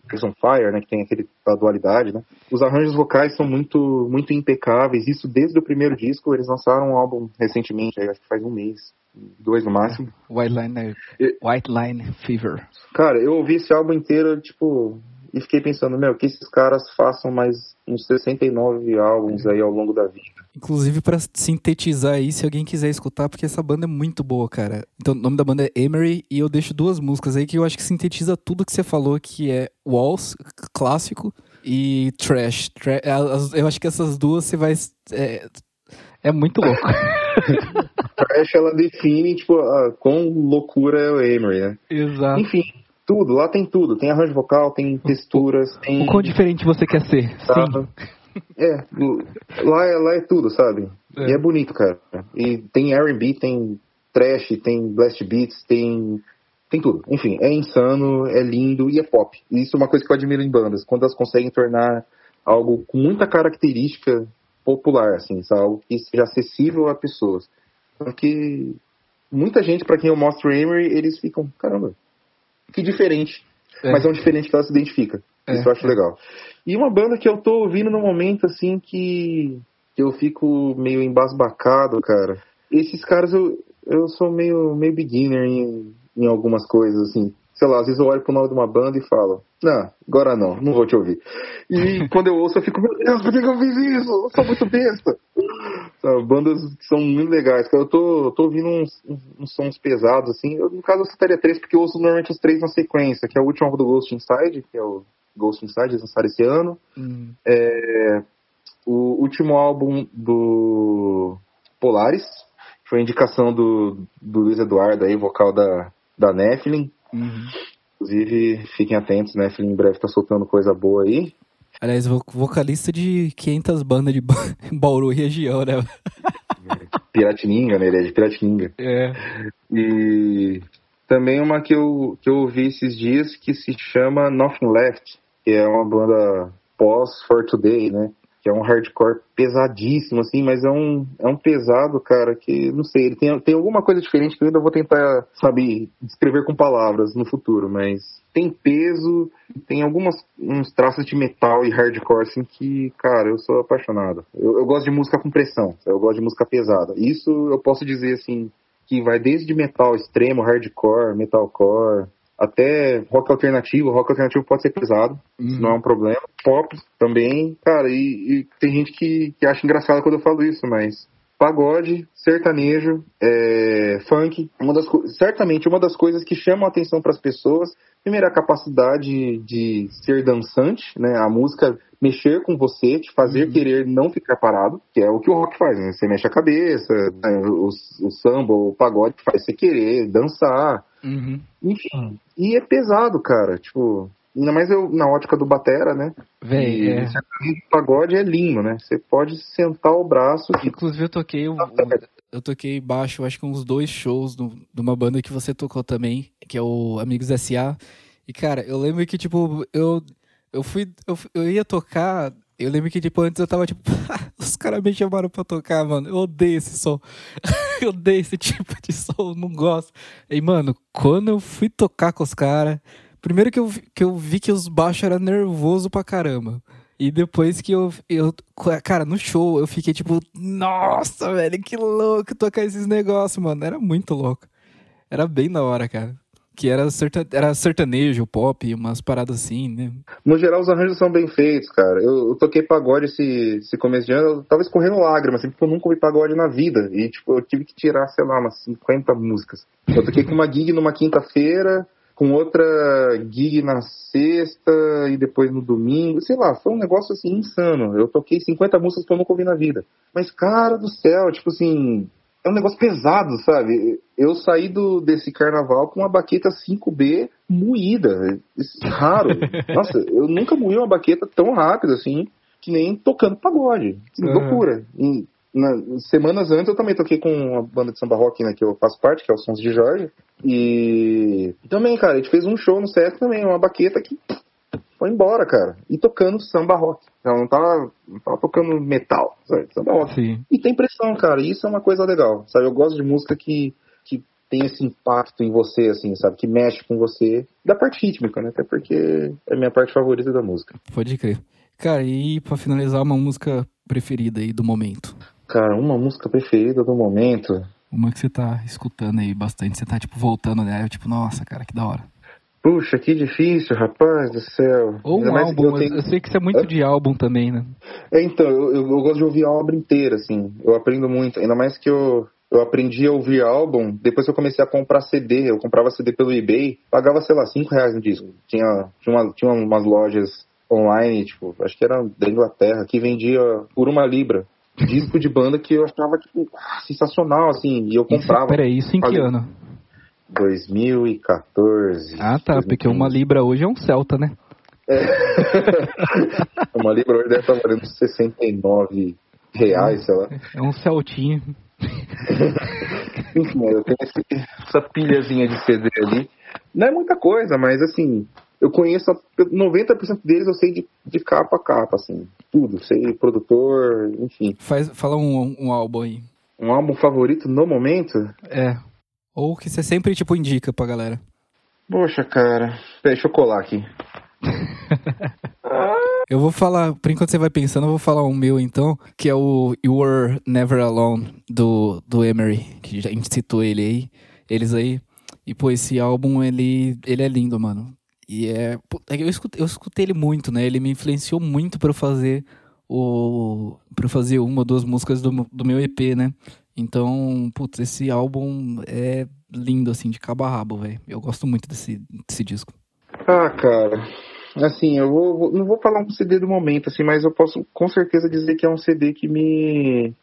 Chris on Fire, né, que tem aquele a dualidade, né? Os arranjos vocais são muito muito impecáveis, isso desde o primeiro disco, eles lançaram um álbum recentemente, acho que faz um mês, dois no máximo. White Line, White Line Fever. Cara, eu ouvi esse álbum inteiro, tipo, e fiquei pensando, meu, que esses caras façam mais uns 69 álbuns aí ao longo da vida. Inclusive para sintetizar aí, se alguém quiser escutar, porque essa banda é muito boa, cara. Então, o nome da banda é Emery e eu deixo duas músicas aí que eu acho que sintetiza tudo que você falou, que é Walls, clássico, e Trash. Tra eu acho que essas duas você vai... É, é muito louco. [laughs] Trash, ela define, tipo, a, quão loucura é o Emery, né? Exato. Enfim, tudo, lá tem tudo. Tem arranjo vocal, tem texturas, tem. O quão diferente você quer ser? Sim. É, lá é, lá é tudo, sabe? É. E é bonito, cara. E tem R&B, tem trash, tem blast beats, tem tem tudo. Enfim, é insano, é lindo e é pop. E isso é uma coisa que eu admiro em bandas, quando elas conseguem tornar algo com muita característica popular, assim, sabe? algo que seja acessível a pessoas. Porque muita gente, para quem eu mostro o Emery, eles ficam, caramba, que diferente. É. Mas é um diferente que ela se identifica. É. Isso eu acho legal. E uma banda que eu tô ouvindo no momento, assim, que, que eu fico meio embasbacado, cara. Esses caras, eu, eu sou meio, meio beginner em, em algumas coisas, assim. Sei lá, às vezes eu olho pro nome de uma banda e falo, não, agora não, não vou te ouvir. E [laughs] quando eu ouço, eu fico, meu Deus, por que eu fiz isso? Eu sou muito besta. Bandas que são muito legais. Eu tô, tô ouvindo uns, uns, sons pesados, assim. Eu, no caso, eu citaria três, porque eu ouço normalmente os três na sequência, que é o último álbum do Ghost Inside, que é o Ghost Inside, eles lançaram esse ano. Hum. É, o último álbum do Polaris, foi indicação do, do Luiz Eduardo aí, vocal da, da Nephilim. Uhum. Inclusive, fiquem atentos, Nephilim em breve tá soltando coisa boa aí. Aliás, vocalista de 500 bandas de [laughs] Bauru e região, né? [laughs] Piratininga, né? Ele é de Piratininga. É. E Também uma que eu, que eu ouvi esses dias que se chama Nothing Left, que é uma banda pós For Today, né? Que é um hardcore pesadíssimo, assim, mas é um, é um pesado, cara, que, não sei, ele tem, tem alguma coisa diferente que eu ainda vou tentar, sabe, descrever com palavras no futuro, mas tem peso, tem alguns uns traços de metal e hardcore, assim, que, cara, eu sou apaixonado. Eu, eu gosto de música com pressão, eu gosto de música pesada. Isso eu posso dizer, assim, que vai desde metal extremo, hardcore, metalcore, até rock alternativo. Rock alternativo pode ser pesado, uhum. isso não é um problema. Pop também, cara, e, e, tem gente que, que acha engraçado quando eu falo isso, mas pagode, sertanejo, é, funk, uma das, certamente uma das coisas que chamam a atenção para as pessoas, primeiro a capacidade de ser dançante, né, a música mexer com você, te fazer uhum. querer não ficar parado, que é o que o rock faz, né, você mexe a cabeça, né, o, o samba, o pagode faz você querer dançar, uhum. enfim, e é pesado, cara, tipo, Ainda mais eu, na ótica do Batera, né? Véi, é. O pagode é lindo, né? Você pode sentar o braço. Inclusive, eu toquei eu, eu toquei baixo, acho que uns dois shows do, de uma banda que você tocou também, que é o Amigos S.A. E, cara, eu lembro que, tipo, eu, eu fui. Eu, eu ia tocar. Eu lembro que, tipo, antes eu tava, tipo, [laughs] os caras me chamaram pra tocar, mano. Eu odeio esse som. [laughs] eu odeio esse tipo de som, não gosto. E, mano, quando eu fui tocar com os caras Primeiro que eu, que eu vi que os baixos eram nervoso pra caramba. E depois que eu, eu. Cara, no show eu fiquei tipo, nossa, velho, que louco tocar esses negócios, mano. Era muito louco. Era bem da hora, cara. Que era, serta, era sertanejo, pop, umas paradas assim, né? No geral, os arranjos são bem feitos, cara. Eu, eu toquei pagode esse, esse começo de ano, eu tava escorrendo lágrimas, assim, porque eu nunca ouvi pagode na vida. E, tipo, eu tive que tirar, sei lá, umas 50 músicas. Eu toquei com uma gig numa quinta-feira com outra gig na sexta e depois no domingo, sei lá, foi um negócio assim insano. Eu toquei 50 músicas que eu nunca ouvi na vida. Mas, cara do céu, tipo assim, é um negócio pesado, sabe? Eu saí do, desse carnaval com uma baqueta 5B moída. Isso é raro. [laughs] Nossa, eu nunca moí uma baqueta tão rápido assim, que nem tocando pagode. Que uhum. loucura. E, na, semanas antes eu também toquei com uma banda de samba rock, né, que eu faço parte, que é o Sons de Jorge. E também, cara, a gente fez um show no CS também, uma baqueta que foi embora, cara. E tocando samba rock. Ela não tava, não tava tocando metal, sabe? Samba rock. Sim. E tem pressão, cara. E isso é uma coisa legal, sabe? Eu gosto de música que, que tem esse impacto em você, assim, sabe? Que mexe com você. Da parte rítmica, né? Até porque é a minha parte favorita da música. Pode crer. Cara, e pra finalizar, uma música preferida aí do momento? Cara, uma música preferida do momento. Uma que você tá escutando aí bastante, você tá tipo voltando, né? Eu, tipo, nossa, cara, que da hora. Puxa, que difícil, rapaz do céu. Ou um álbum, eu, tenho... eu, sei que você é muito de álbum também, né? É, então, eu, eu, eu, gosto de ouvir a obra inteira, assim. Eu aprendo muito, ainda mais que eu, eu aprendi a ouvir álbum depois que eu comecei a comprar CD. Eu comprava CD pelo eBay, pagava, sei lá, 5 reais no disco. Tinha, tinha, uma, tinha umas lojas online, tipo, acho que era da Inglaterra, que vendia por uma libra disco de banda que eu achava tipo, sensacional, assim, e eu comprava. Isso, peraí, isso em que ano? 2014. Ah, tá, 2015. porque uma Libra hoje é um Celta, né? É. [laughs] uma Libra hoje deve estar valendo 69 reais, sei lá. É um Celtinho. [laughs] Enfim, eu tenho essa pilhazinha de CD ali. Não é muita coisa, mas assim, eu conheço 90% deles, eu sei de, de capa a capa, assim, tudo, sei produtor, enfim. Faz, fala um, um álbum aí. Um álbum favorito no momento? É. Ou que você sempre, tipo, indica pra galera. Poxa, cara. Deixa eu colar aqui. [laughs] eu vou falar, por enquanto você vai pensando, eu vou falar um meu então, que é o You Were Never Alone, do, do Emery, que a gente citou ele aí, eles aí. E, pô, esse álbum, ele, ele é lindo, mano. E é. é eu escutei, eu escutei ele muito, né? Ele me influenciou muito para fazer o. para fazer uma ou duas músicas do, do meu EP, né? Então, putz, esse álbum é lindo, assim, de cabo a rabo, velho. Eu gosto muito desse, desse disco. Ah, cara. Assim, eu vou, não vou falar um CD do momento, assim, mas eu posso com certeza dizer que é um CD que me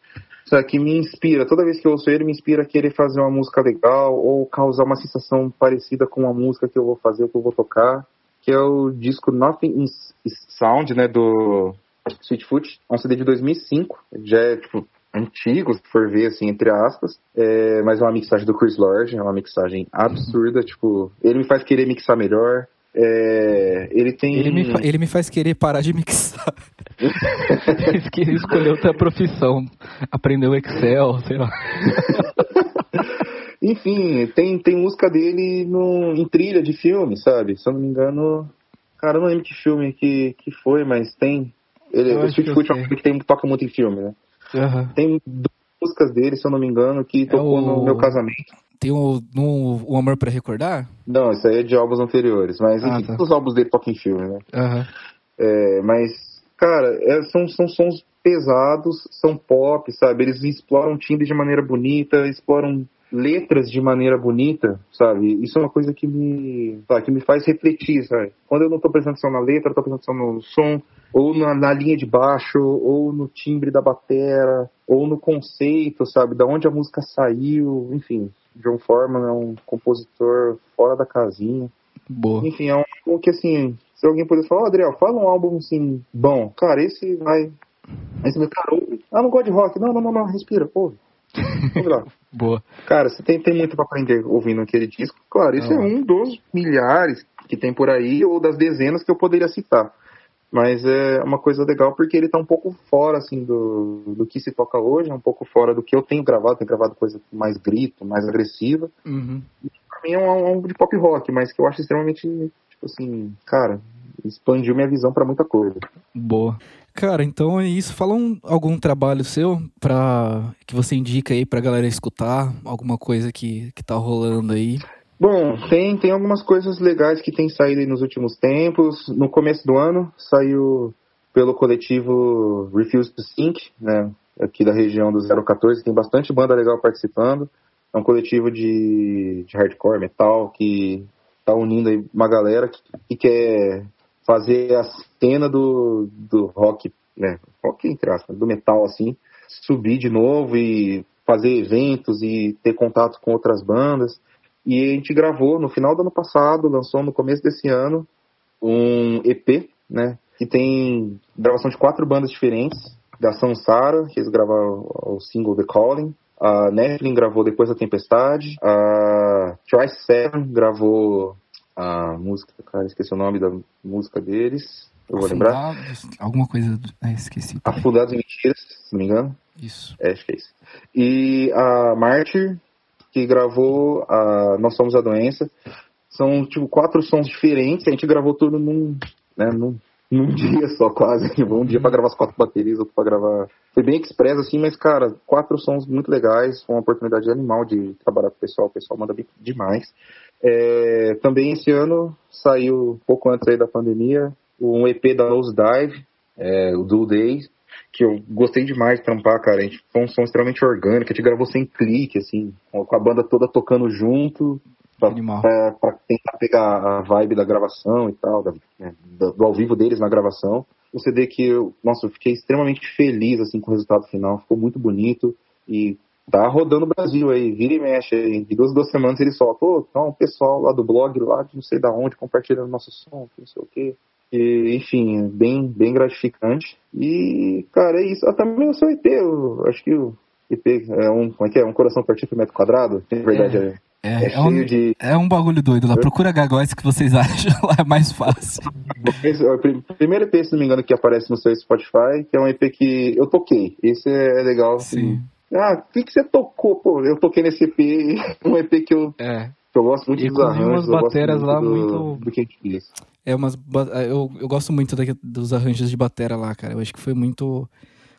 sabe, que me inspira. Toda vez que eu ouço ele, me inspira a querer fazer uma música legal ou causar uma sensação parecida com a música que eu vou fazer, que eu vou tocar. Que é o disco Nothing is Sound, né, do Sweetfoot. É um CD de 2005. Já é, tipo, antigo, se for ver, assim, entre aspas. É, mas é uma mixagem do Chris Lord, é uma mixagem absurda, tipo, ele me faz querer mixar melhor. É, ele tem. Ele me, ele me faz querer parar de mixar. [laughs] ele escolher outra profissão. Aprender o Excel, sei lá. [laughs] Enfim, tem, tem música dele no, em trilha de filme, sabe? Se eu não me engano. Cara, eu não lembro que filme que, que foi, mas tem. Ele, o Sweet Foot é um filme que tem, toca muito em filme, né? Uhum. Tem duas músicas dele, se eu não me engano, que é tocou o... no meu casamento. Tem o, no, o Amor para Recordar? Não, isso aí é de álbuns anteriores. Mas ah, enfim, tá. os álbuns dele tocam em filme, né? Uhum. É, mas, cara, é, são, são sons pesados, são pop, sabe? Eles exploram timbre de maneira bonita, exploram letras de maneira bonita, sabe? Isso é uma coisa que me, sabe, que me faz refletir, sabe? Quando eu não tô prestando atenção na letra, eu tô prestando atenção no som, ou na, na, linha de baixo, ou no timbre da batera, ou no conceito, sabe? Da onde a música saiu, enfim. John Forman é um compositor fora da casinha. Boa. Enfim, é um álbum que, assim, se alguém pudesse falar, oh, Adriel, fala um álbum, assim, bom. Cara, esse vai... Aí você cara, ouve. Ah, não gosto de rock. Não, não, não, não, respira, ouve. Vamos lá. [laughs] Boa. Cara, você tem, tem muito para aprender ouvindo aquele disco. Claro, isso é um dos milhares que tem por aí, ou das dezenas que eu poderia citar. Mas é uma coisa legal porque ele tá um pouco fora, assim, do, do que se toca hoje, é um pouco fora do que eu tenho gravado, tenho gravado coisa mais grito, mais agressiva. Uhum. E pra mim é um álbum de pop rock, mas que eu acho extremamente, tipo assim, cara, expandiu minha visão para muita coisa. Boa. Cara, então é isso. Fala um, algum trabalho seu para que você indica aí pra galera escutar, alguma coisa que, que tá rolando aí. Bom, tem, tem algumas coisas legais que tem saído nos últimos tempos. No começo do ano saiu pelo coletivo Refuse to Sink, né, aqui da região do 014, tem bastante banda legal participando. É um coletivo de, de hardcore, metal, que tá unindo aí uma galera que, que quer fazer a cena do, do rock, né, rock entre aspas, do metal assim, subir de novo e fazer eventos e ter contato com outras bandas. E a gente gravou no final do ano passado, lançou no começo desse ano um EP, né, que tem gravação de quatro bandas diferentes, da Sansara, que eles gravaram o single The Calling, a Nephilim gravou Depois da Tempestade, a Try Seven gravou a música, cara, esqueci o nome da música deles. Eu vou lembrar. Alguma coisa. É, esqueci. Afundados em Mentiras, se não me engano. Isso. É, acho que é isso. E a Martyr, que gravou a Nós Somos a Doença. São, tipo, quatro sons diferentes. A gente gravou tudo num, né, num, num [laughs] dia só, quase. [laughs] Um dia pra gravar as quatro baterias, outro pra gravar. Foi bem express, assim, mas, cara, quatro sons muito legais. Foi uma oportunidade animal de trabalhar com o pessoal. O pessoal manda bem demais. É, também esse ano saiu, pouco antes aí da pandemia, um EP da Nose Dive, é, o Do Days, que eu gostei demais de trampar, cara. A gente foi um som extremamente orgânico, a gente gravou sem clique, assim, com a banda toda tocando junto, pra, pra, pra tentar pegar a vibe da gravação e tal, da, né, do, do, ao vivo deles na gravação. Um CD que eu, nossa, eu fiquei extremamente feliz, assim, com o resultado final, ficou muito bonito e tá rodando o Brasil aí, vira e mexe aí. De duas, duas semanas ele solta, pô, então o pessoal lá do blog, lá de não sei da onde, compartilhando nosso som, não sei o quê. E, enfim, bem, bem gratificante. E, cara, é isso. Ah, também o seu EP, eu acho que o EP é um, como é que é? Um coração partido por metro quadrado? Na verdade, é. É, é, é, um, de... é um bagulho doido lá. Procura Gagóis que vocês [laughs] acham lá, é mais fácil. O primeiro EP, se não me engano, que aparece no seu Spotify, que é um EP que eu toquei. Esse é legal. Sim. Assim. Ah, o que, que você tocou? Pô, eu toquei nesse EP, um EP que eu, é. que eu gosto muito e dos arranjos. umas bateras lá do, muito... Do que a gente fez. É, umas, eu, eu gosto muito da, dos arranjos de batera lá, cara. Eu acho que foi muito...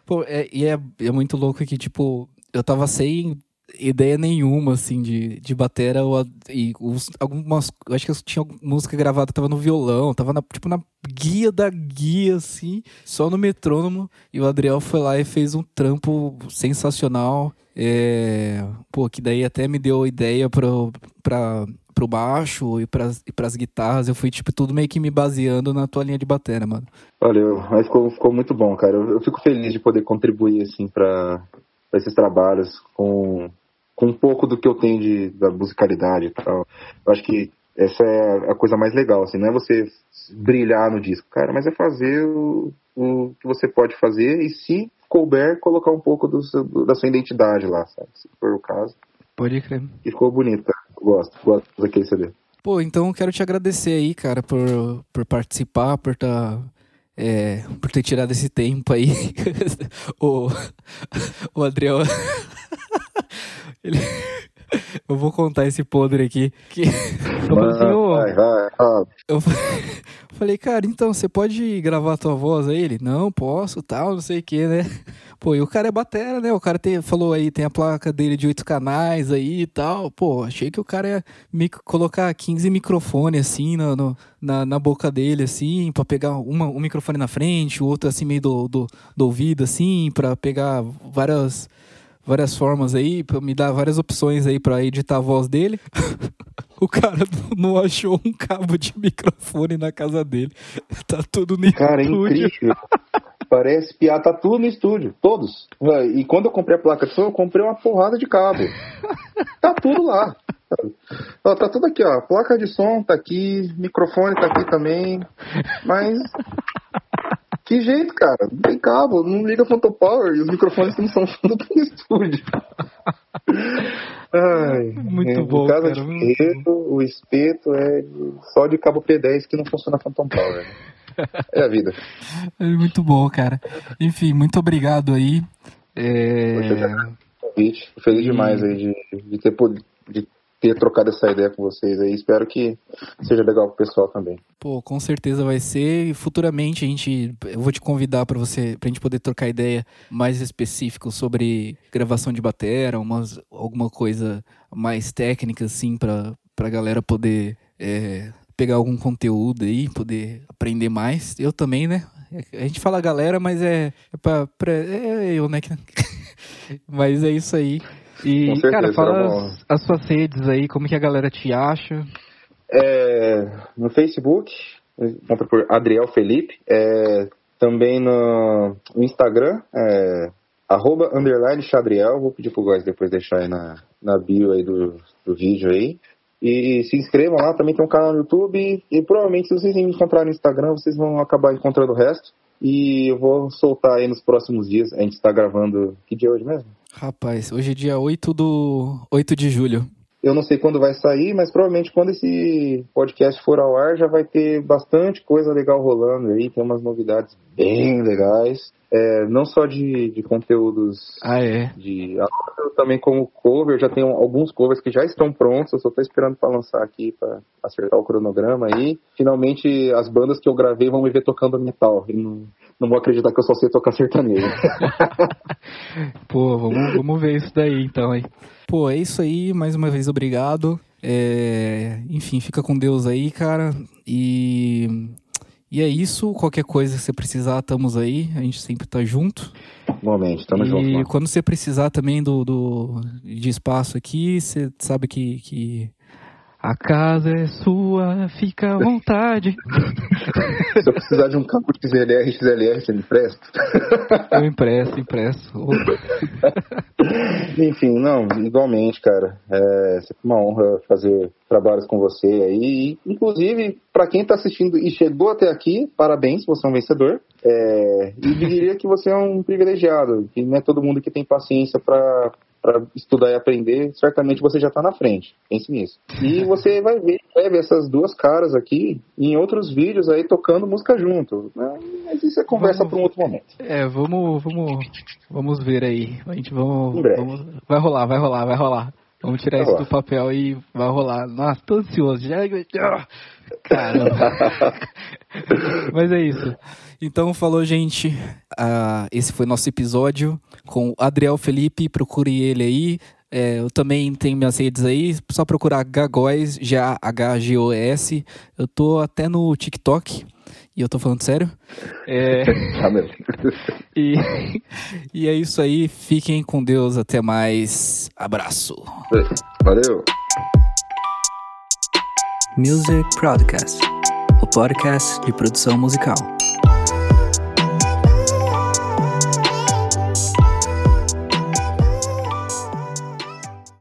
Pô, é, e é, é muito louco que, tipo, eu tava sem ideia nenhuma, assim, de, de batera. Ou, e os, algumas. Eu acho que eu tinha música gravada, tava no violão, tava na, tipo na guia da guia, assim, só no metrônomo. E o Adriel foi lá e fez um trampo sensacional. É, pô, que daí até me deu ideia pro, pra, pro baixo e pras, e pras guitarras. Eu fui, tipo, tudo meio que me baseando na tua linha de batera, mano. Valeu, mas ficou, ficou muito bom, cara. Eu, eu fico feliz de poder contribuir, assim, pra esses trabalhos com, com um pouco do que eu tenho de, da musicalidade e tal. Eu acho que essa é a coisa mais legal, assim, não é você brilhar no disco, cara, mas é fazer o, o que você pode fazer e se couber, colocar um pouco do, da sua identidade lá, sabe? Se for o caso. Pode crer. E ficou. Eu Gosto, gosto daquele CD. Pô, então eu quero te agradecer aí, cara, por, por participar, por tá, é, por ter tirado esse tempo aí. [laughs] o, o Adriel. Ele, [laughs] eu vou contar esse podre aqui. Que, eu falei assim, vai. eu fa- [laughs] falei, cara, então você pode gravar a tua voz aí? Ele, não, posso, tal, não sei o que, né? Pô, e o cara é batera, né? O cara tem, falou aí, tem a placa dele de oito canais aí e tal. Pô, achei que o cara ia colocar 15 microfones assim no, no- na, na boca dele, assim, pra pegar uma, um microfone na frente, o outro assim meio do, do, do ouvido, assim, pra pegar várias, várias formas aí, pra me dar várias opções aí pra editar a voz dele. [laughs] O cara [laughs] não achou um cabo de microfone na casa dele. [laughs] Tá tudo no Cara, é estúdio. incrível. Parece piada, tá tudo no estúdio, todos. E quando eu comprei a placa de som, eu comprei uma porrada de cabo. Tá tudo lá. Ó, tá tudo aqui, ó. Placa de som tá aqui, microfone tá aqui também. Mas. Que jeito, cara? Não tem cabo, não liga Phantom Power e os microfones que não são tudo no estúdio. Ai, Muito é, bom, cara, de muito espeto, o espeto é só de cabo P10 que não funciona Phantom Power. né? [laughs] É a vida. É muito bom, cara. Enfim, muito obrigado aí. É, convite. Tô feliz E- demais aí de, de ter, pod- de ter trocado essa ideia com vocês aí. Espero que seja legal pro pessoal também. Pô, com certeza vai ser. E futuramente a gente, eu vou te convidar para você, pra gente poder trocar ideia mais específico sobre gravação de batera, umas, alguma coisa mais técnica assim para pra galera poder é, pegar algum conteúdo aí, poder aprender mais. Eu também, né? A gente fala galera, mas é, é pra, pra- é eu, né? [laughs] mas é isso aí. E, Com certeza, cara, fala as, as suas redes aí, como que a galera te acha. É, no Facebook, encontra por Adriel Felipe. É, também no, no Instagram, é, arroba underline Xadriel. Vou pedir pro Góis depois deixar aí na, na bio aí do, do vídeo aí. E se inscrevam lá, também tem um canal no YouTube. E provavelmente, se vocês me encontrarem no Instagram, vocês vão acabar encontrando o resto. E eu vou soltar aí nos próximos dias. A gente está gravando. Que dia é hoje mesmo? Rapaz, hoje é dia 8 do 8 de julho. Eu não sei quando vai sair, mas provavelmente quando esse podcast for ao ar já vai ter bastante coisa legal rolando aí. Tem umas novidades bem legais. É, não só de, de conteúdos Ah, é. de também como cover. Já tenho alguns covers que já estão prontos. Eu só estou esperando para lançar aqui para acertar o cronograma aí. Finalmente as bandas que eu gravei vão me ver tocando metal. Não, não vou acreditar que eu só sei tocar sertanejo. [laughs] Pô, vamos, vamos ver isso daí então aí. Pô, é isso aí. Mais uma vez, obrigado. É, Enfim, fica com Deus aí, cara. E... E é isso. Qualquer coisa que você precisar, estamos aí. A gente sempre tá junto. Igualmente, tamo e junto. mano. quando você precisar também do, do de espaço aqui, você sabe que, que a casa é sua, fica à vontade. [laughs] Se eu precisar de um campo de XLR, XLR, você me empresta? Eu impresso, impresso. [laughs] Enfim, não, igualmente, cara. É sempre uma honra fazer trabalhos com você aí. E, inclusive, para quem tá assistindo e chegou até aqui, parabéns, você é um vencedor. É, e diria que você é um privilegiado, que não é todo mundo que tem paciência para para estudar e aprender, certamente você já está na frente. Pense nisso. E [laughs] você vai ver, vai ver essas duas caras aqui em outros vídeos aí tocando música junto. né? Mas isso é conversa para um outro momento. É, vamos, vamos, vamos ver aí. A gente vamos, vamos- vai rolar, vai rolar, vai rolar. Vamos tirar Vai isso do papel e vai rolar. Nossa, tô ansioso. Já... Caramba. [laughs] Mas é isso. Então, falou, gente. Ah, esse foi nosso episódio com o Adriel Felipe. Procure ele aí. É, eu também tenho minhas redes aí. Só procurar Gagóis, G-A-H-G-O-S. Eu tô até no TikTok. E eu tô falando sério. É. [laughs] Tá mesmo. E, [laughs] e é isso aí. Fiquem com Deus. Até mais. Abraço. Valeu. Music Podcast o podcast de produção musical.